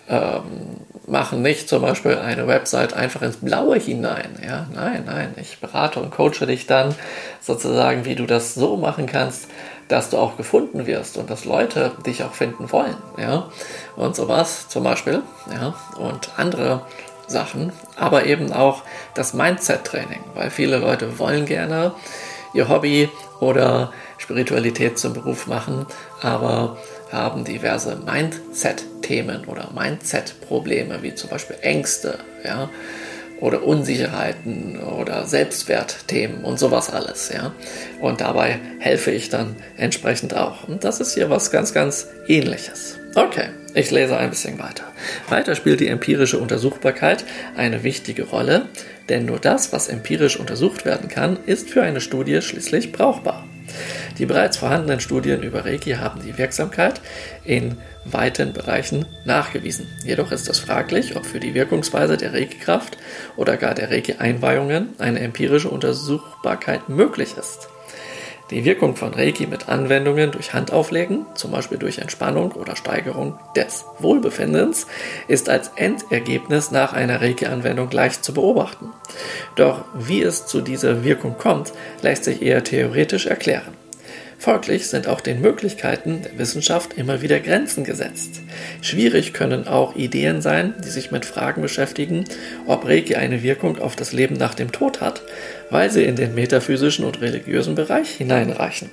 ähm, machen nicht zum Beispiel eine Website einfach ins Blaue hinein. Ja, nein, nein, ich berate und coache dich dann sozusagen, wie du das so machen kannst, dass du auch gefunden wirst und dass Leute dich auch finden wollen. Ja, und sowas zum Beispiel. Ja, und andere Sachen, aber eben auch das Mindset-Training, weil viele Leute wollen gerne ihr Hobby oder Spiritualität zum Beruf machen, aber haben diverse Mindset-Themen oder Mindset-Probleme, wie zum Beispiel Ängste, ja, oder Unsicherheiten oder Selbstwertthemen und sowas alles, ja. Und dabei helfe ich dann entsprechend auch. Und das ist hier was ganz, ganz ähnliches. Okay, ich lese ein bisschen weiter. Weiter spielt die empirische Untersuchbarkeit eine wichtige Rolle, denn nur das, was empirisch untersucht werden kann, ist für eine Studie schließlich brauchbar. Die bereits vorhandenen Studien über Reiki haben die Wirksamkeit in weiten Bereichen nachgewiesen. Jedoch ist es fraglich, ob für die Wirkungsweise der Reiki-Kraft oder gar der Reiki-Einweihungen eine empirische Untersuchbarkeit möglich ist. Die Wirkung von Reiki mit Anwendungen durch Handauflegen, zum Beispiel durch Entspannung oder Steigerung des Wohlbefindens, ist als Endergebnis nach einer Reiki-Anwendung leicht zu beobachten. Doch wie es zu dieser Wirkung kommt, lässt sich eher theoretisch erklären. Folglich sind auch den Möglichkeiten der Wissenschaft immer wieder Grenzen gesetzt. Schwierig können auch Ideen sein, die sich mit Fragen beschäftigen, ob Reiki eine Wirkung auf das Leben nach dem Tod hat, weil sie in den metaphysischen und religiösen Bereich hineinreichen.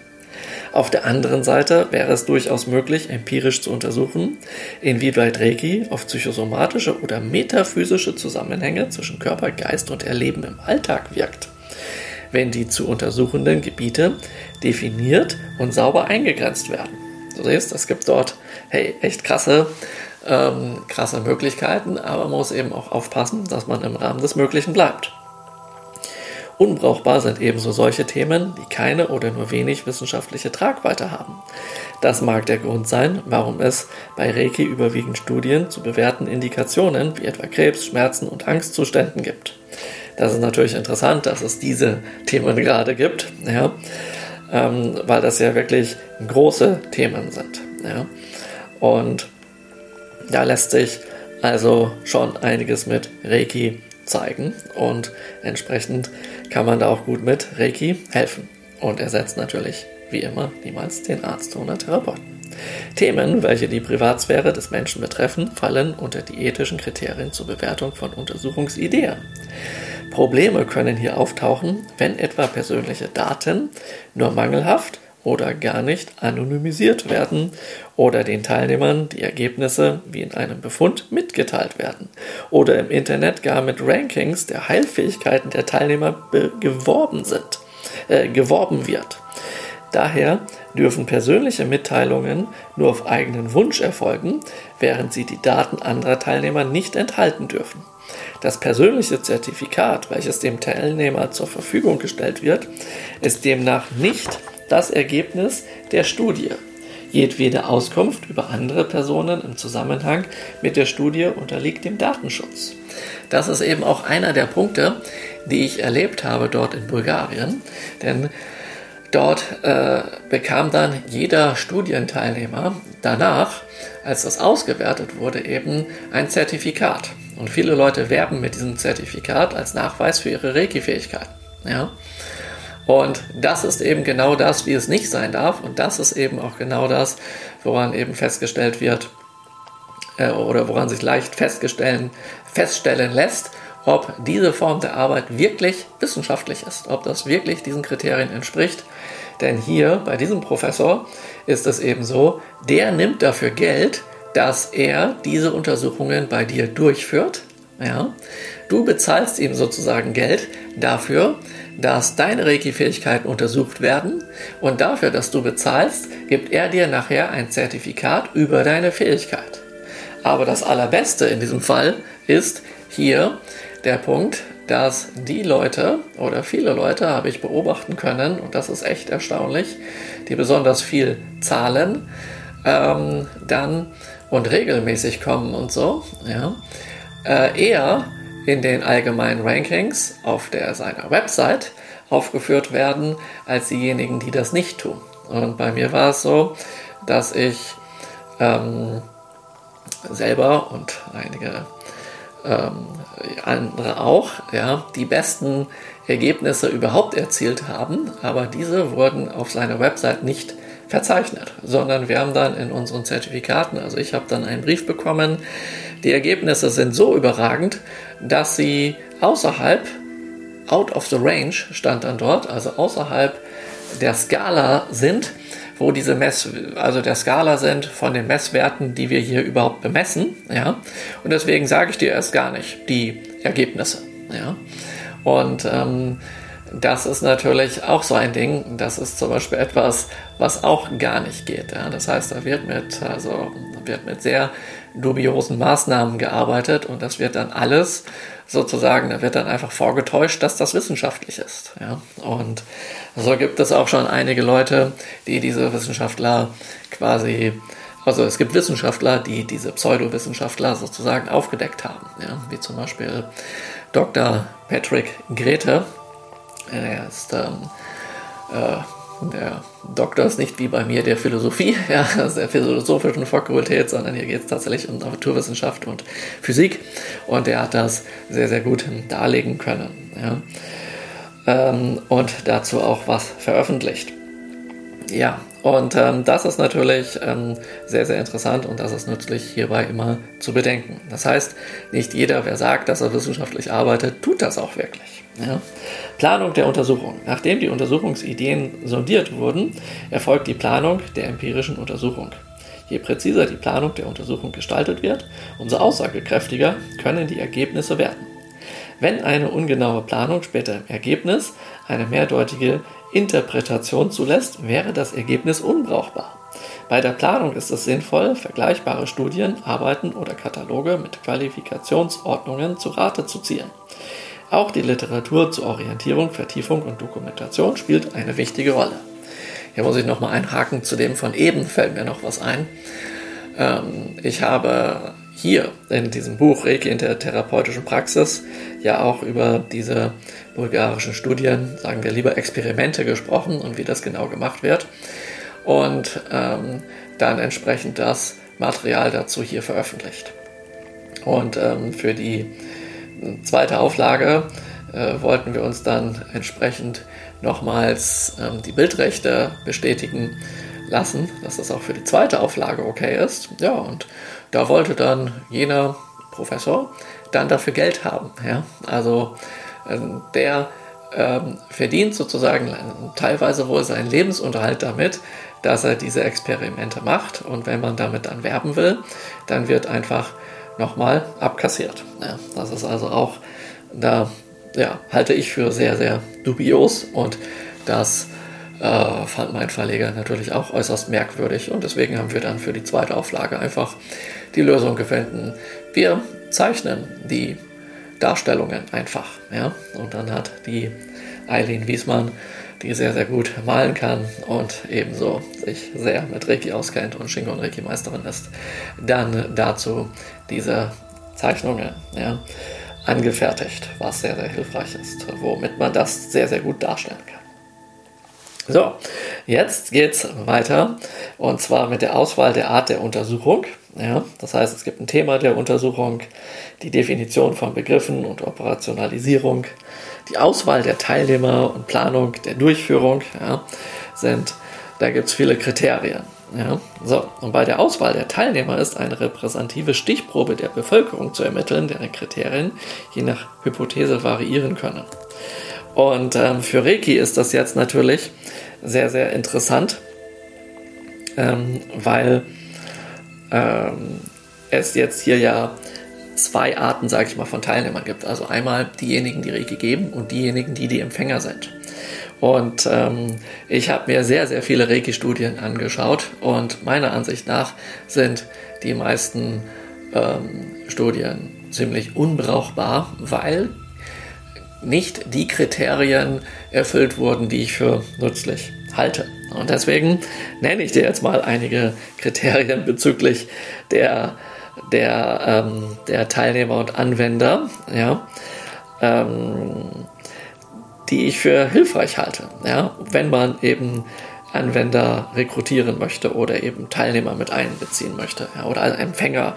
Auf der anderen Seite wäre es durchaus möglich, empirisch zu untersuchen, inwieweit Reiki auf psychosomatische oder metaphysische Zusammenhänge zwischen Körper, Geist und Erleben im Alltag wirkt wenn die zu untersuchenden Gebiete definiert und sauber eingegrenzt werden. Du siehst, es gibt dort hey, echt krasse, ähm, krasse Möglichkeiten, aber man muss eben auch aufpassen, dass man im Rahmen des Möglichen bleibt. Unbrauchbar sind ebenso solche Themen, die keine oder nur wenig wissenschaftliche Tragweite haben. Das mag der Grund sein, warum es bei Reiki überwiegend Studien zu bewährten Indikationen wie etwa Krebs, Schmerzen und Angstzuständen gibt. Das ist natürlich interessant, dass es diese Themen gerade gibt, ja, ähm, weil das ja wirklich große Themen sind. Ja. Und da lässt sich also schon einiges mit Reiki zeigen und entsprechend kann man da auch gut mit Reiki helfen und ersetzt natürlich wie immer niemals den Arzt oder Therapeuten. Themen, welche die Privatsphäre des Menschen betreffen, fallen unter die ethischen Kriterien zur Bewertung von Untersuchungsideen. Probleme können hier auftauchen, wenn etwa persönliche Daten nur mangelhaft oder gar nicht anonymisiert werden oder den Teilnehmern die Ergebnisse wie in einem Befund mitgeteilt werden oder im Internet gar mit Rankings der Heilfähigkeiten der Teilnehmer geworben sind, äh, geworben wird. Daher dürfen persönliche Mitteilungen nur auf eigenen Wunsch erfolgen, während sie die Daten anderer Teilnehmer nicht enthalten dürfen. Das persönliche Zertifikat, welches dem Teilnehmer zur Verfügung gestellt wird, ist demnach nicht das Ergebnis der Studie. Jedwede Auskunft über andere Personen im Zusammenhang mit der Studie unterliegt dem Datenschutz. Das ist eben auch einer der Punkte, die ich erlebt habe dort in Bulgarien, denn Dort äh, bekam dann jeder Studienteilnehmer danach, als das ausgewertet wurde, eben ein Zertifikat. Und viele Leute werben mit diesem Zertifikat als Nachweis für ihre Reiki-Fähigkeiten. Ja? Und das ist eben genau das, wie es nicht sein darf. Und das ist eben auch genau das, woran eben festgestellt wird äh, oder woran sich leicht feststellen, lässt, ob diese Form der Arbeit wirklich wissenschaftlich ist, ob das wirklich diesen Kriterien entspricht. Denn hier bei diesem Professor ist es eben so, der nimmt dafür Geld, dass er diese Untersuchungen bei dir durchführt. Ja? Du bezahlst ihm sozusagen Geld dafür, dass deine Reiki-Fähigkeiten untersucht werden und dafür, dass du bezahlst, gibt er dir nachher ein Zertifikat über deine Fähigkeit. Aber das Allerbeste in diesem Fall ist hier, der Punkt, dass die Leute oder viele Leute habe ich beobachten können, und das ist echt erstaunlich, die besonders viel zahlen, ähm, dann und regelmäßig kommen und so, ja, äh, eher in den allgemeinen Rankings auf der seiner Website aufgeführt werden als diejenigen, die das nicht tun. Und bei mir war es so, dass ich ähm, selber und einige ähm, andere auch, ja, die besten Ergebnisse überhaupt erzielt haben, aber diese wurden auf seiner Website nicht verzeichnet, sondern wir haben dann in unseren Zertifikaten, also ich habe dann einen Brief bekommen, die Ergebnisse sind so überragend, dass sie außerhalb, out of the range stand dann dort, also außerhalb der Skala sind, wo diese Mess, also der Skala sind von den Messwerten, die wir hier überhaupt bemessen, ja. Und deswegen sage ich dir erst gar nicht die Ergebnisse, ja. Und ähm, das ist natürlich auch so ein Ding. Das ist zum Beispiel etwas, was auch gar nicht geht. Ja. Das heißt, da wird mit, also wird mit sehr dubiosen Maßnahmen gearbeitet und das wird dann alles sozusagen, da wird dann einfach vorgetäuscht, dass das wissenschaftlich ist. Ja? Und so gibt es auch schon einige Leute, die diese Wissenschaftler quasi, also es gibt Wissenschaftler, die diese Pseudowissenschaftler sozusagen aufgedeckt haben, ja? wie zum Beispiel Dr. Patrick Grete. Er ist ähm, äh, der Doktor ist nicht wie bei mir der Philosophie, ja, der philosophischen Fakultät, sondern hier geht es tatsächlich um Naturwissenschaft und Physik. Und er hat das sehr, sehr gut darlegen können. Ja. Ähm, und dazu auch was veröffentlicht. Ja, und ähm, das ist natürlich ähm, sehr, sehr interessant und das ist nützlich hierbei immer zu bedenken. Das heißt, nicht jeder, wer sagt, dass er wissenschaftlich arbeitet, tut das auch wirklich. Ja? Planung der Untersuchung. Nachdem die Untersuchungsideen sondiert wurden, erfolgt die Planung der empirischen Untersuchung. Je präziser die Planung der Untersuchung gestaltet wird, umso aussagekräftiger können die Ergebnisse werden. Wenn eine ungenaue Planung später im Ergebnis eine mehrdeutige Interpretation zulässt, wäre das Ergebnis unbrauchbar. Bei der Planung ist es sinnvoll, vergleichbare Studien, Arbeiten oder Kataloge mit Qualifikationsordnungen zu Rate zu ziehen. Auch die Literatur zur Orientierung, Vertiefung und Dokumentation spielt eine wichtige Rolle. Hier muss ich nochmal einhaken, zu dem von eben fällt mir noch was ein. Ähm, ich habe hier in diesem Buch Reiki in der therapeutischen Praxis ja auch über diese bulgarischen Studien, sagen wir lieber Experimente gesprochen und wie das genau gemacht wird. Und ähm, dann entsprechend das Material dazu hier veröffentlicht. Und ähm, für die zweite Auflage äh, wollten wir uns dann entsprechend nochmals ähm, die Bildrechte bestätigen lassen, dass das auch für die zweite Auflage okay ist. Ja, und da wollte dann jener Professor dann dafür Geld haben. Ja? Also äh, der ähm, verdient sozusagen teilweise wohl seinen Lebensunterhalt damit, dass er diese Experimente macht. Und wenn man damit dann werben will, dann wird einfach nochmal abkassiert. Ja, das ist also auch, da ja, halte ich für sehr, sehr dubios und das äh, fand mein Verleger natürlich auch äußerst merkwürdig und deswegen haben wir dann für die zweite Auflage einfach die Lösung gefunden. Wir zeichnen die Darstellungen einfach. Ja? Und dann hat die Eileen Wiesmann, die sehr, sehr gut malen kann und ebenso sich sehr mit Reiki auskennt und Shingon Reiki Meisterin ist, dann dazu diese Zeichnungen ja, angefertigt, was sehr, sehr hilfreich ist, womit man das sehr, sehr gut darstellen kann. So, jetzt geht es weiter und zwar mit der Auswahl der Art der Untersuchung. Ja, das heißt, es gibt ein Thema der Untersuchung, die Definition von Begriffen und Operationalisierung, die Auswahl der Teilnehmer und Planung der Durchführung ja, sind, da gibt es viele Kriterien. Ja, so, und bei der Auswahl der Teilnehmer ist eine repräsentative Stichprobe der Bevölkerung zu ermitteln, deren Kriterien je nach Hypothese variieren können. Und ähm, für Reiki ist das jetzt natürlich sehr, sehr interessant, ähm, weil ähm, es jetzt hier ja zwei Arten, sage ich mal, von Teilnehmern gibt. Also einmal diejenigen, die Reiki geben und diejenigen, die die Empfänger sind. Und ähm, ich habe mir sehr, sehr viele Reiki-Studien angeschaut und meiner Ansicht nach sind die meisten ähm, Studien ziemlich unbrauchbar, weil nicht die Kriterien erfüllt wurden, die ich für nützlich halte. Und deswegen nenne ich dir jetzt mal einige Kriterien bezüglich der, der, ähm, der Teilnehmer und Anwender, ja, ähm, die ich für hilfreich halte, ja, wenn man eben Anwender rekrutieren möchte oder eben Teilnehmer mit einbeziehen möchte ja, oder Empfänger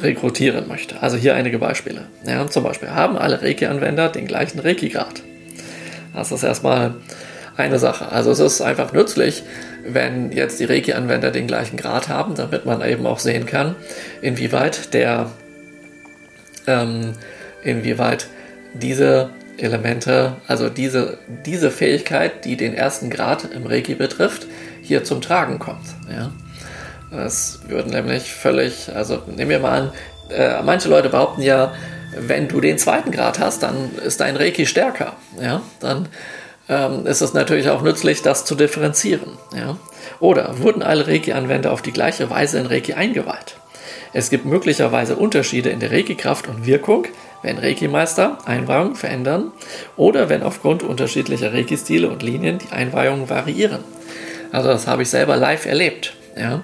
rekrutieren möchte. Also hier einige Beispiele. Ja, zum Beispiel haben alle Reiki-Anwender den gleichen Reiki-Grad. Das ist erstmal eine Sache. Also es ist einfach nützlich, wenn jetzt die Reiki-Anwender den gleichen Grad haben, damit man eben auch sehen kann, inwieweit der, ähm, inwieweit diese Elemente, also diese, diese Fähigkeit, die den ersten Grad im Reiki betrifft, hier zum Tragen kommt. Ja? Es würden nämlich völlig, also nehmen wir mal an, äh, manche Leute behaupten ja, wenn du den zweiten Grad hast, dann ist dein Reiki stärker. Ja? Dann ähm, ist es natürlich auch nützlich, das zu differenzieren. Ja? Oder wurden alle Reiki-Anwender auf die gleiche Weise in Reiki eingeweiht? Es gibt möglicherweise Unterschiede in der Reiki-Kraft und Wirkung, wenn Reiki-Meister Einweihungen verändern oder wenn aufgrund unterschiedlicher Reiki-Stile und Linien die Einweihungen variieren. Also das habe ich selber live erlebt. Ja?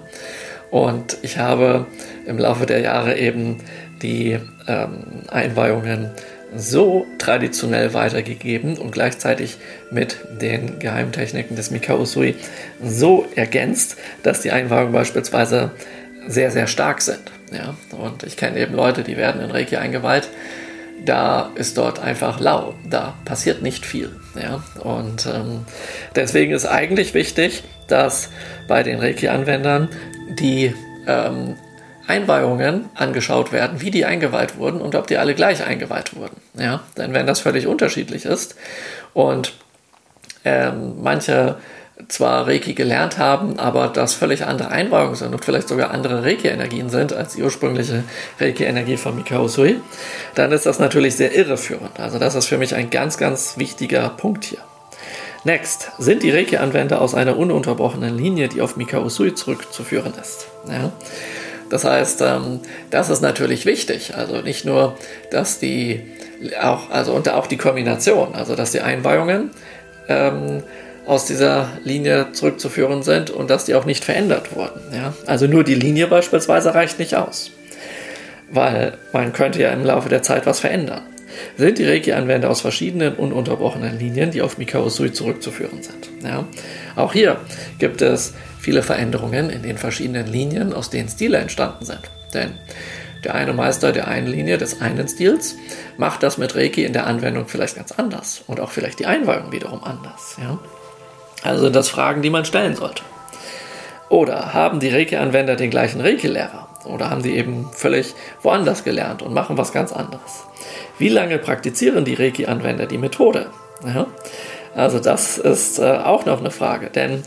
Und ich habe im Laufe der Jahre eben die ähm, Einweihungen so traditionell weitergegeben und gleichzeitig mit den Geheimtechniken des Mikao Usui so ergänzt, dass die Einweihungen beispielsweise sehr, sehr stark sind. Ja? Und ich kenne eben Leute, die werden in Reiki eingeweiht, da ist dort einfach lau, da passiert nicht viel. Ja? Und ähm, deswegen ist eigentlich wichtig, dass bei den Reiki-Anwendern die ähm, Einweihungen angeschaut werden, wie die eingeweiht wurden und ob die alle gleich eingeweiht wurden. Ja? Denn wenn das völlig unterschiedlich ist und ähm, manche zwar Reiki gelernt haben, aber das völlig andere Einweihungen sind und vielleicht sogar andere Reiki-Energien sind als die ursprüngliche Reiki-Energie von Mikao Sui, dann ist das natürlich sehr irreführend. Also das ist für mich ein ganz, ganz wichtiger Punkt hier. Next, sind die Reiki-Anwender aus einer ununterbrochenen Linie, die auf Mikao Sui zurückzuführen ist. Ja? Das heißt, ähm, das ist natürlich wichtig. Also nicht nur, dass die auch, also und auch die Kombination, also dass die Einweihungen ähm, aus dieser Linie zurückzuführen sind und dass die auch nicht verändert wurden. Ja? Also nur die Linie beispielsweise reicht nicht aus, weil man könnte ja im Laufe der Zeit was verändern. Sind die Reiki-Anwender aus verschiedenen ununterbrochenen Linien, die auf Mikao Sui zurückzuführen sind. Ja? Auch hier gibt es viele Veränderungen in den verschiedenen Linien, aus denen Stile entstanden sind. Denn der eine Meister der einen Linie, des einen Stils, macht das mit Reiki in der Anwendung vielleicht ganz anders und auch vielleicht die Einweihung wiederum anders. Ja? Also sind das Fragen, die man stellen sollte. Oder haben die Reiki-Anwender den gleichen Reiki-Lehrer? Oder haben die eben völlig woanders gelernt und machen was ganz anderes? Wie lange praktizieren die Reiki-Anwender die Methode? Ja? Also das ist äh, auch noch eine Frage, denn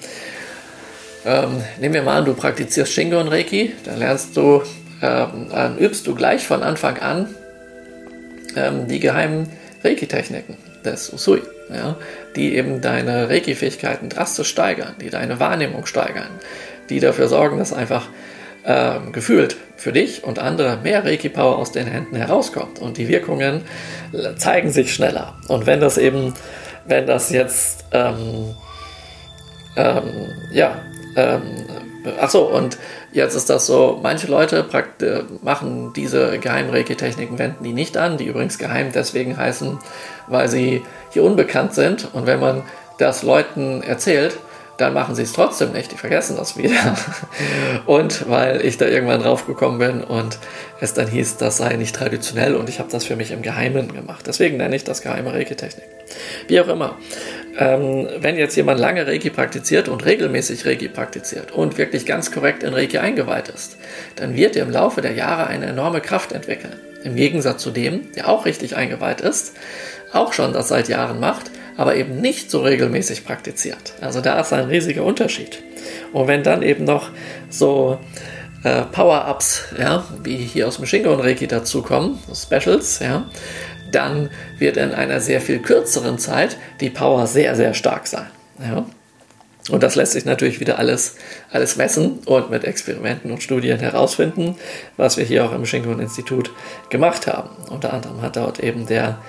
ähm, nehmen wir mal an, du praktizierst Shingon Reiki, dann lernst du, ähm, übst du gleich von Anfang an ähm, die geheimen Reiki-Techniken des Usui, ja, die eben deine Reiki-Fähigkeiten drastisch steigern, die deine Wahrnehmung steigern, die dafür sorgen, dass einfach ähm, gefühlt für dich und andere mehr Reiki-Power aus den Händen herauskommt und die Wirkungen zeigen sich schneller. Und wenn das eben, wenn das jetzt, ähm, ähm, ja, ähm, ach so, und jetzt ist das so, manche Leute machen diese geheimen Reiki-Techniken, wenden die nicht an, die übrigens geheim deswegen heißen, weil sie hier unbekannt sind. Und wenn man das Leuten erzählt, dann machen sie es trotzdem nicht, die vergessen das wieder. Und weil ich da irgendwann drauf gekommen bin und es dann hieß, das sei nicht traditionell und ich habe das für mich im Geheimen gemacht. Deswegen nenne ich das geheime Reiki-Technik. Wie auch immer. Ähm, wenn jetzt jemand lange Reiki praktiziert und regelmäßig Reiki praktiziert und wirklich ganz korrekt in Reiki eingeweiht ist, dann wird er im Laufe der Jahre eine enorme Kraft entwickeln. Im Gegensatz zu dem, der auch richtig eingeweiht ist, auch schon das seit Jahren macht, aber eben nicht so regelmäßig praktiziert. Also da ist ein riesiger Unterschied. Und wenn dann eben noch so äh, Power-Ups, ja, wie hier aus dem Shingon Reiki dazukommen, so Specials, ja, dann wird in einer sehr viel kürzeren Zeit die Power sehr, sehr stark sein. Ja. Und das lässt sich natürlich wieder alles, alles messen und mit Experimenten und Studien herausfinden, was wir hier auch im Shingon Institut gemacht haben. Unter anderem hat dort eben der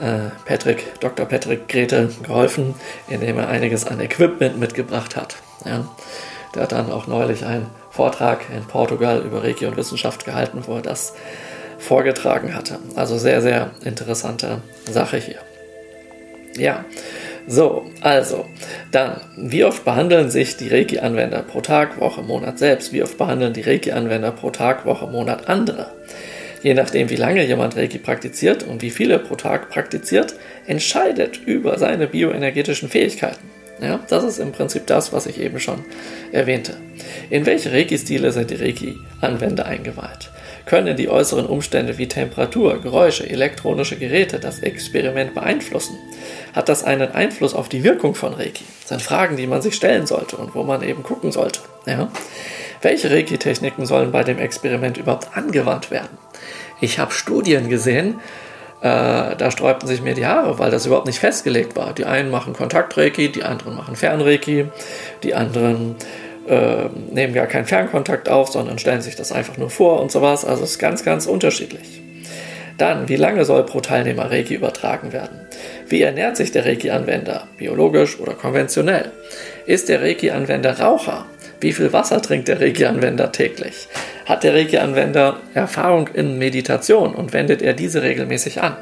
äh, Patrick, Dr. Patrick Grete geholfen, indem er einiges an Equipment mitgebracht hat. Ja. Der hat dann auch neulich einen Vortrag in Portugal über Reiki und Wissenschaft gehalten, wo er das vorgetragen hatte. Also sehr, sehr interessante Sache hier. Ja, so, also, dann, wie oft behandeln sich die Reiki-Anwender pro Tag, Woche, Monat selbst? Wie oft behandeln die Reiki-Anwender pro Tag, Woche, Monat andere? Je nachdem, wie lange jemand Reiki praktiziert und wie viele pro Tag praktiziert, entscheidet über seine bioenergetischen Fähigkeiten. Ja, das ist im Prinzip das, was ich eben schon erwähnte. In welche Reiki-Stile sind die Reiki-Anwender eingeweiht? Können die äußeren Umstände wie Temperatur, Geräusche, elektronische Geräte das Experiment beeinflussen? Hat das einen Einfluss auf die Wirkung von Reiki? Das sind Fragen, die man sich stellen sollte und wo man eben gucken sollte. Ja? Welche Reiki-Techniken sollen bei dem Experiment überhaupt angewandt werden? Ich habe Studien gesehen, äh, da sträubten sich mir die Haare, weil das überhaupt nicht festgelegt war. Die einen machen Kontaktreiki, die anderen machen Fernreiki, die anderen äh, nehmen gar keinen Fernkontakt auf, sondern stellen sich das einfach nur vor und sowas. Also es ist ganz, ganz unterschiedlich. Dann, wie lange soll pro Teilnehmer Reiki übertragen werden? Wie ernährt sich der Reiki-Anwender? Biologisch oder konventionell? Ist der Reiki-Anwender Raucher? Wie viel Wasser trinkt der Reiki-Anwender täglich? Hat der Reiki-Anwender Erfahrung in Meditation und wendet er diese regelmäßig an?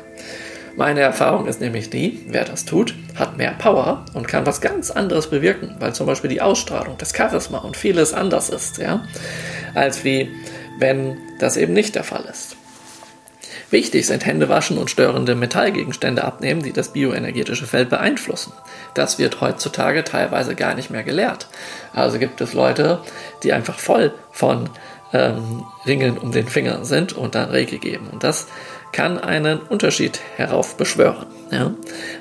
Meine Erfahrung ist nämlich die, wer das tut, hat mehr Power und kann was ganz anderes bewirken, weil zum Beispiel die Ausstrahlung, das Charisma und vieles anders ist, ja, als wie wenn das eben nicht der Fall ist. Wichtig sind Händewaschen und störende Metallgegenstände abnehmen, die das bioenergetische Feld beeinflussen. Das wird heutzutage teilweise gar nicht mehr gelehrt. Also gibt es Leute, die einfach voll von ähm, Ringen um den Finger sind und dann Reiki geben. Und das kann einen Unterschied heraufbeschwören. Ja?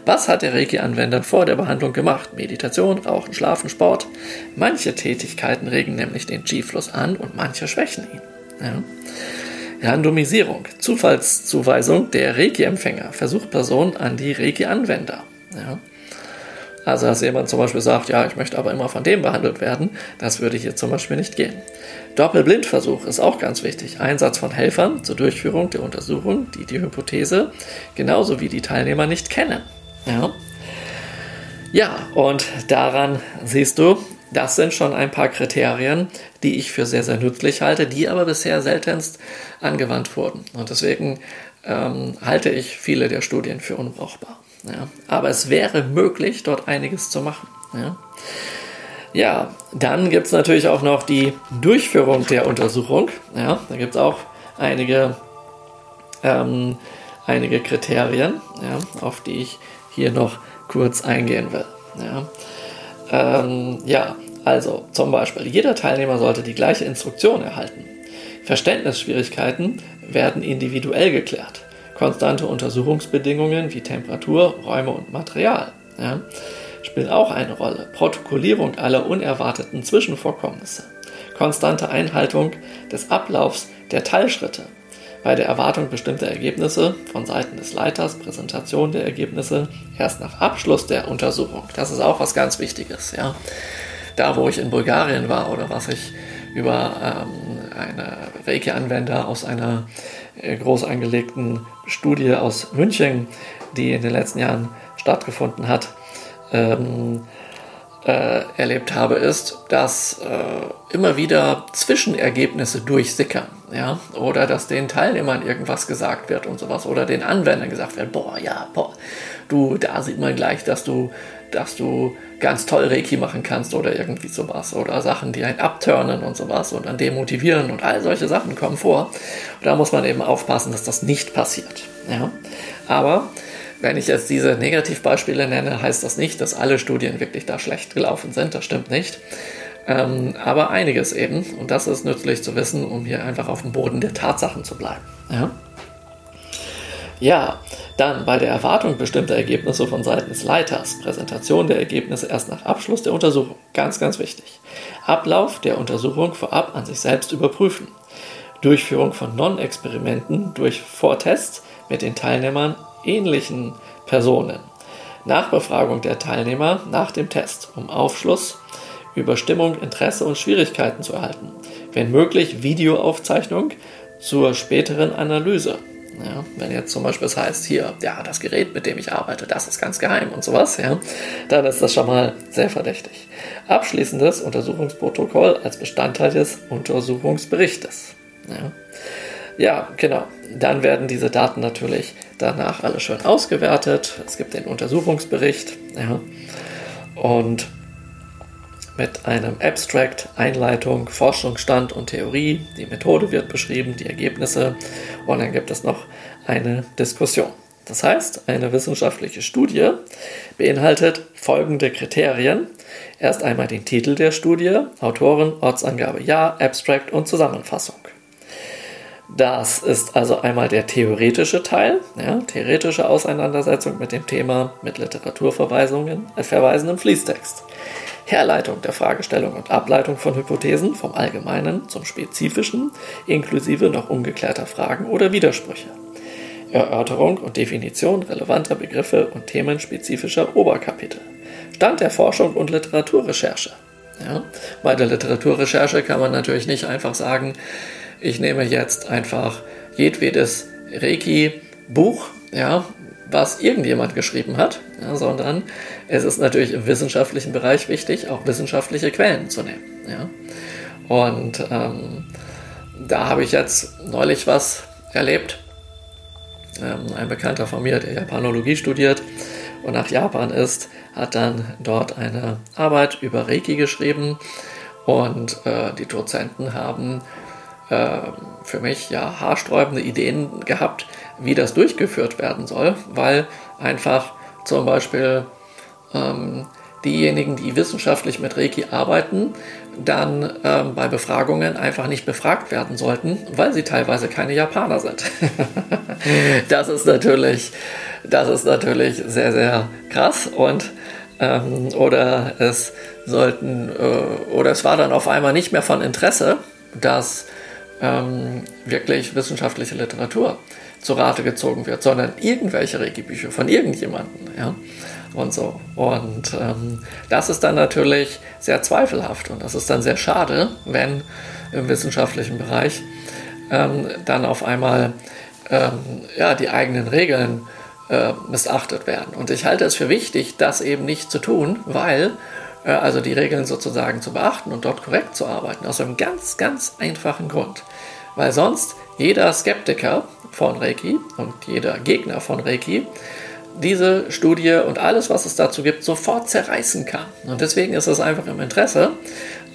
Was hat der Reiki-Anwender vor der Behandlung gemacht? Meditation, Rauchen, Schlafen, Sport. Manche Tätigkeiten regen nämlich den Qi-Fluss an und manche schwächen ihn. Ja? Randomisierung, Zufallszuweisung der Reiki-Empfänger, Versuchperson an die Reiki-Anwender. Ja? Also, dass jemand zum Beispiel sagt, ja, ich möchte aber immer von dem behandelt werden, das würde hier zum Beispiel nicht gehen. Doppelblindversuch ist auch ganz wichtig. Einsatz von Helfern zur Durchführung der Untersuchung, die die Hypothese genauso wie die Teilnehmer nicht kennen. Ja, ja und daran siehst du, das sind schon ein paar Kriterien, die ich für sehr, sehr nützlich halte, die aber bisher seltenst angewandt wurden. Und deswegen ähm, halte ich viele der Studien für unbrauchbar. Ja. Aber es wäre möglich, dort einiges zu machen. Ja, ja dann gibt es natürlich auch noch die Durchführung der Untersuchung. Ja, da gibt es auch einige, ähm, einige Kriterien, ja, auf die ich hier noch kurz eingehen will. Ja. Ähm, ja, also zum Beispiel, jeder Teilnehmer sollte die gleiche Instruktion erhalten. Verständnisschwierigkeiten werden individuell geklärt. Konstante Untersuchungsbedingungen wie Temperatur, Räume und Material ja, spielen auch eine Rolle. Protokollierung aller unerwarteten Zwischenvorkommnisse. Konstante Einhaltung des Ablaufs der Teilschritte. Bei der Erwartung bestimmter Ergebnisse von Seiten des Leiters, Präsentation der Ergebnisse erst nach Abschluss der Untersuchung. Das ist auch was ganz Wichtiges. Ja. Da, wo ich in Bulgarien war oder was ich über ähm, eine Reiki-Anwender aus einer äh, groß angelegten Studie aus München, die in den letzten Jahren stattgefunden hat, ähm, äh, erlebt habe, ist, dass äh, immer wieder Zwischenergebnisse durchsickern, ja, oder dass den Teilnehmern irgendwas gesagt wird und sowas, oder den Anwendern gesagt wird, boah, ja, boah, du, da sieht man gleich, dass du, dass du ganz toll Reiki machen kannst oder irgendwie sowas, oder Sachen, die einen abturnen und sowas und dann demotivieren und all solche Sachen kommen vor. Und da muss man eben aufpassen, dass das nicht passiert, ja, aber wenn ich jetzt diese Negativbeispiele nenne, heißt das nicht, dass alle Studien wirklich da schlecht gelaufen sind. Das stimmt nicht. Ähm, aber einiges eben. Und das ist nützlich zu wissen, um hier einfach auf dem Boden der Tatsachen zu bleiben. Ja, ja dann bei der Erwartung bestimmter Ergebnisse von Seiten des Leiters. Präsentation der Ergebnisse erst nach Abschluss der Untersuchung. Ganz, ganz wichtig. Ablauf der Untersuchung vorab an sich selbst überprüfen. Durchführung von Non-Experimenten durch Vortests mit den Teilnehmern ähnlichen Personen. Nachbefragung der Teilnehmer nach dem Test, um Aufschluss über Stimmung, Interesse und Schwierigkeiten zu erhalten. Wenn möglich, Videoaufzeichnung zur späteren Analyse. Ja, wenn jetzt zum Beispiel es heißt, hier, ja, das Gerät, mit dem ich arbeite, das ist ganz geheim und sowas, ja, dann ist das schon mal sehr verdächtig. Abschließendes Untersuchungsprotokoll als Bestandteil des Untersuchungsberichtes. Ja. Ja, genau. Dann werden diese Daten natürlich danach alle schön ausgewertet. Es gibt den Untersuchungsbericht. Ja. Und mit einem Abstract, Einleitung, Forschungsstand und Theorie. Die Methode wird beschrieben, die Ergebnisse und dann gibt es noch eine Diskussion. Das heißt, eine wissenschaftliche Studie beinhaltet folgende Kriterien. Erst einmal den Titel der Studie, Autoren, Ortsangabe ja, Abstract und Zusammenfassung. Das ist also einmal der theoretische Teil, ja, theoretische Auseinandersetzung mit dem Thema mit Literaturverweisungen, äh, Verweisen im Fließtext. Herleitung der Fragestellung und Ableitung von Hypothesen vom Allgemeinen zum Spezifischen, inklusive noch ungeklärter Fragen oder Widersprüche. Erörterung und Definition relevanter Begriffe und themenspezifischer Oberkapitel. Stand der Forschung und Literaturrecherche. Ja, bei der Literaturrecherche kann man natürlich nicht einfach sagen, ich nehme jetzt einfach jedwedes Reiki-Buch, ja, was irgendjemand geschrieben hat, ja, sondern es ist natürlich im wissenschaftlichen Bereich wichtig, auch wissenschaftliche Quellen zu nehmen. Ja. Und ähm, da habe ich jetzt neulich was erlebt. Ähm, ein Bekannter von mir, der Japanologie studiert und nach Japan ist, hat dann dort eine Arbeit über Reiki geschrieben und äh, die Dozenten haben für mich ja haarsträubende Ideen gehabt, wie das durchgeführt werden soll, weil einfach zum Beispiel ähm, diejenigen, die wissenschaftlich mit Reiki arbeiten, dann ähm, bei Befragungen einfach nicht befragt werden sollten, weil sie teilweise keine Japaner sind. das ist natürlich, das ist natürlich sehr, sehr krass und ähm, oder es sollten äh, oder es war dann auf einmal nicht mehr von Interesse, dass ähm, wirklich wissenschaftliche Literatur zu Rate gezogen wird, sondern irgendwelche Reiki-Bücher von irgendjemandem. Ja? Und so. Und ähm, das ist dann natürlich sehr zweifelhaft und das ist dann sehr schade, wenn im wissenschaftlichen Bereich ähm, dann auf einmal ähm, ja, die eigenen Regeln äh, missachtet werden. Und ich halte es für wichtig, das eben nicht zu tun, weil also die Regeln sozusagen zu beachten und dort korrekt zu arbeiten. Aus einem ganz, ganz einfachen Grund. Weil sonst jeder Skeptiker von Reiki und jeder Gegner von Reiki diese Studie und alles, was es dazu gibt, sofort zerreißen kann. Und deswegen ist es einfach im Interesse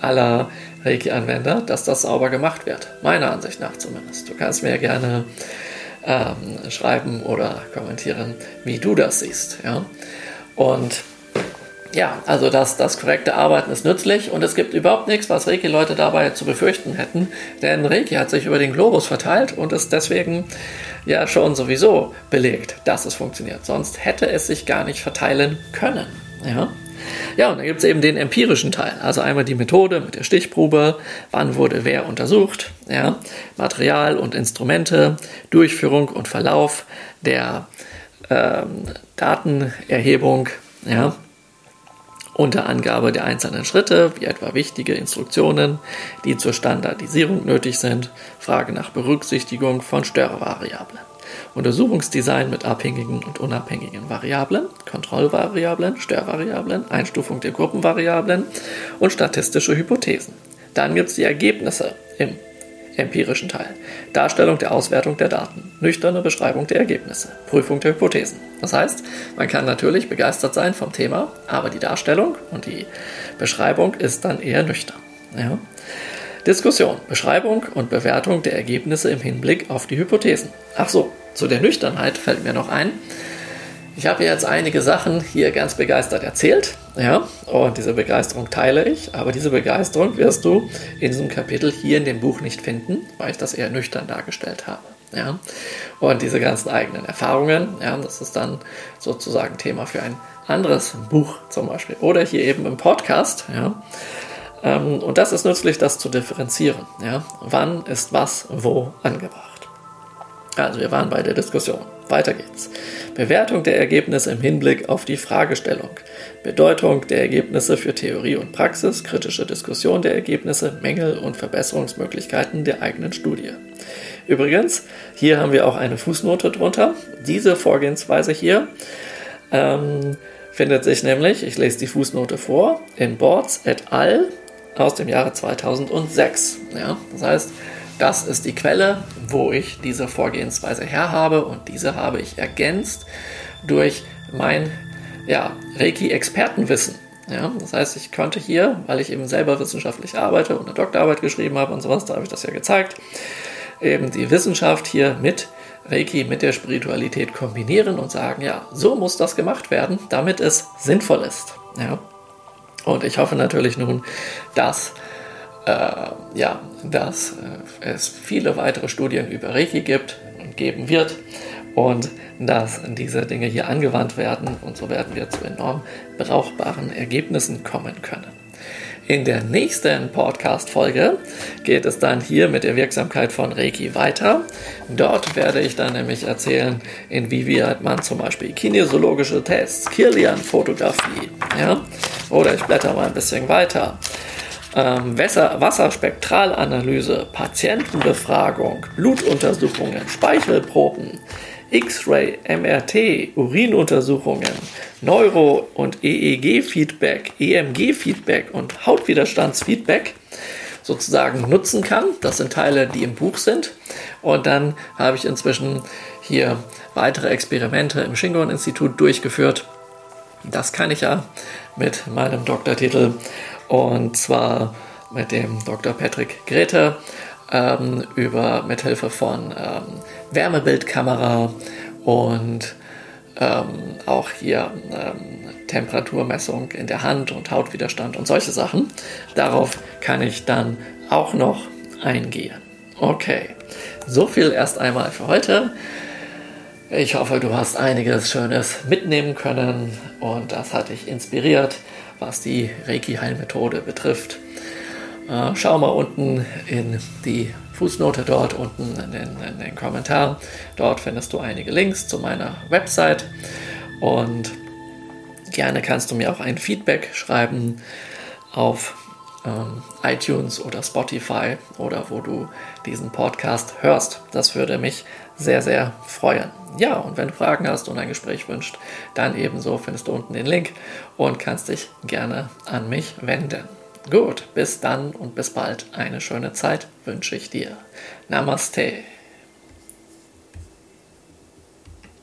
aller Reiki-Anwender, dass das sauber gemacht wird. Meiner Ansicht nach zumindest. Du kannst mir gerne ähm, schreiben oder kommentieren, wie du das siehst. Ja? Und ja, also das, das korrekte Arbeiten ist nützlich und es gibt überhaupt nichts, was Reiki-Leute dabei zu befürchten hätten, denn Reiki hat sich über den Globus verteilt und ist deswegen ja schon sowieso belegt, dass es funktioniert. Sonst hätte es sich gar nicht verteilen können. Ja, ja und dann gibt es eben den empirischen Teil, also einmal die Methode mit der Stichprobe, wann wurde wer untersucht, ja, Material und Instrumente, Durchführung und Verlauf der ähm, Datenerhebung, ja, unter Angabe der einzelnen Schritte, wie etwa wichtige Instruktionen, die zur Standardisierung nötig sind, Frage nach Berücksichtigung von Störvariablen. Untersuchungsdesign mit abhängigen und unabhängigen Variablen, Kontrollvariablen, Störvariablen, Einstufung der Gruppenvariablen und statistische Hypothesen. Dann gibt es die Ergebnisse im empirischen Teil. Darstellung der Auswertung der Daten, nüchterne Beschreibung der Ergebnisse, Prüfung der Hypothesen. Das heißt, man kann natürlich begeistert sein vom Thema, aber die Darstellung und die Beschreibung ist dann eher nüchtern. Ja? Diskussion, Beschreibung und Bewertung der Ergebnisse im Hinblick auf die Hypothesen. Ach so, zu der Nüchternheit fällt mir noch ein, ich habe jetzt einige Sachen hier ganz begeistert erzählt, ja, und diese Begeisterung teile ich, aber diese Begeisterung wirst du in diesem Kapitel hier in dem Buch nicht finden, weil ich das eher nüchtern dargestellt habe. Ja, und diese ganzen eigenen Erfahrungen, ja, das ist dann sozusagen Thema für ein anderes Buch zum Beispiel oder hier eben im Podcast, ja. Ähm, und das ist nützlich, das zu differenzieren, ja. Wann ist was wo angebracht? Also wir waren bei der Diskussion. Weiter geht's. Bewertung der Ergebnisse im Hinblick auf die Fragestellung. Bedeutung der Ergebnisse für Theorie und Praxis, kritische Diskussion der Ergebnisse, Mängel und Verbesserungsmöglichkeiten der eigenen Studie. Übrigens, hier haben wir auch eine Fußnote drunter. Diese Vorgehensweise hier ähm, findet sich nämlich, ich lese die Fußnote vor, in Boards et al. aus dem Jahre 2006. Ja, das heißt, das ist die Quelle, wo ich diese Vorgehensweise her habe und diese habe ich ergänzt durch mein ja, Reiki-Expertenwissen. Ja, das heißt, ich konnte hier, weil ich eben selber wissenschaftlich arbeite und eine Doktorarbeit geschrieben habe und sowas, da habe ich das ja gezeigt, eben die Wissenschaft hier mit Reiki, mit der Spiritualität kombinieren und sagen, ja, so muss das gemacht werden, damit es sinnvoll ist. Ja. Und ich hoffe natürlich nun, dass äh, ja, dass äh, es viele weitere Studien über Reiki gibt und geben wird und dass diese Dinge hier angewandt werden und so werden wir zu enorm brauchbaren Ergebnissen kommen können. In der nächsten Podcast-Folge geht es dann hier mit der Wirksamkeit von Reiki weiter. Dort werde ich dann nämlich erzählen, inwieweit man zum Beispiel kinesiologische Tests, Kirlian-Fotografie, ja, oder ich blätter mal ein bisschen weiter ähm, Wasser, Wasserspektralanalyse, Patientenbefragung, Blutuntersuchungen, Speichelproben, X-Ray, MRT, Urinuntersuchungen, Neuro- und EEG-Feedback, EMG-Feedback und Hautwiderstandsfeedback sozusagen nutzen kann. Das sind Teile, die im Buch sind. Und dann habe ich inzwischen hier weitere Experimente im Shingon-Institut durchgeführt. Das kann ich ja mit meinem Doktortitel und zwar mit dem Dr. Patrick Grete ähm, über mithilfe von ähm, Wärmebildkamera und ähm, auch hier ähm, Temperaturmessung in der Hand und Hautwiderstand und solche Sachen. Darauf kann ich dann auch noch eingehen. Okay, so viel erst einmal für heute. Ich hoffe, du hast einiges Schönes mitnehmen können und das hat dich inspiriert was die Reiki-Heilmethode betrifft. Äh, schau mal unten in die Fußnote dort unten in den, in den Kommentaren. Dort findest du einige Links zu meiner Website und gerne kannst du mir auch ein Feedback schreiben auf ähm, iTunes oder Spotify oder wo du diesen Podcast hörst. Das würde mich sehr, sehr freuen. Ja, und wenn du Fragen hast und ein Gespräch wünscht, dann ebenso findest du unten den Link und kannst dich gerne an mich wenden. Gut, bis dann und bis bald. Eine schöne Zeit wünsche ich dir. Namaste.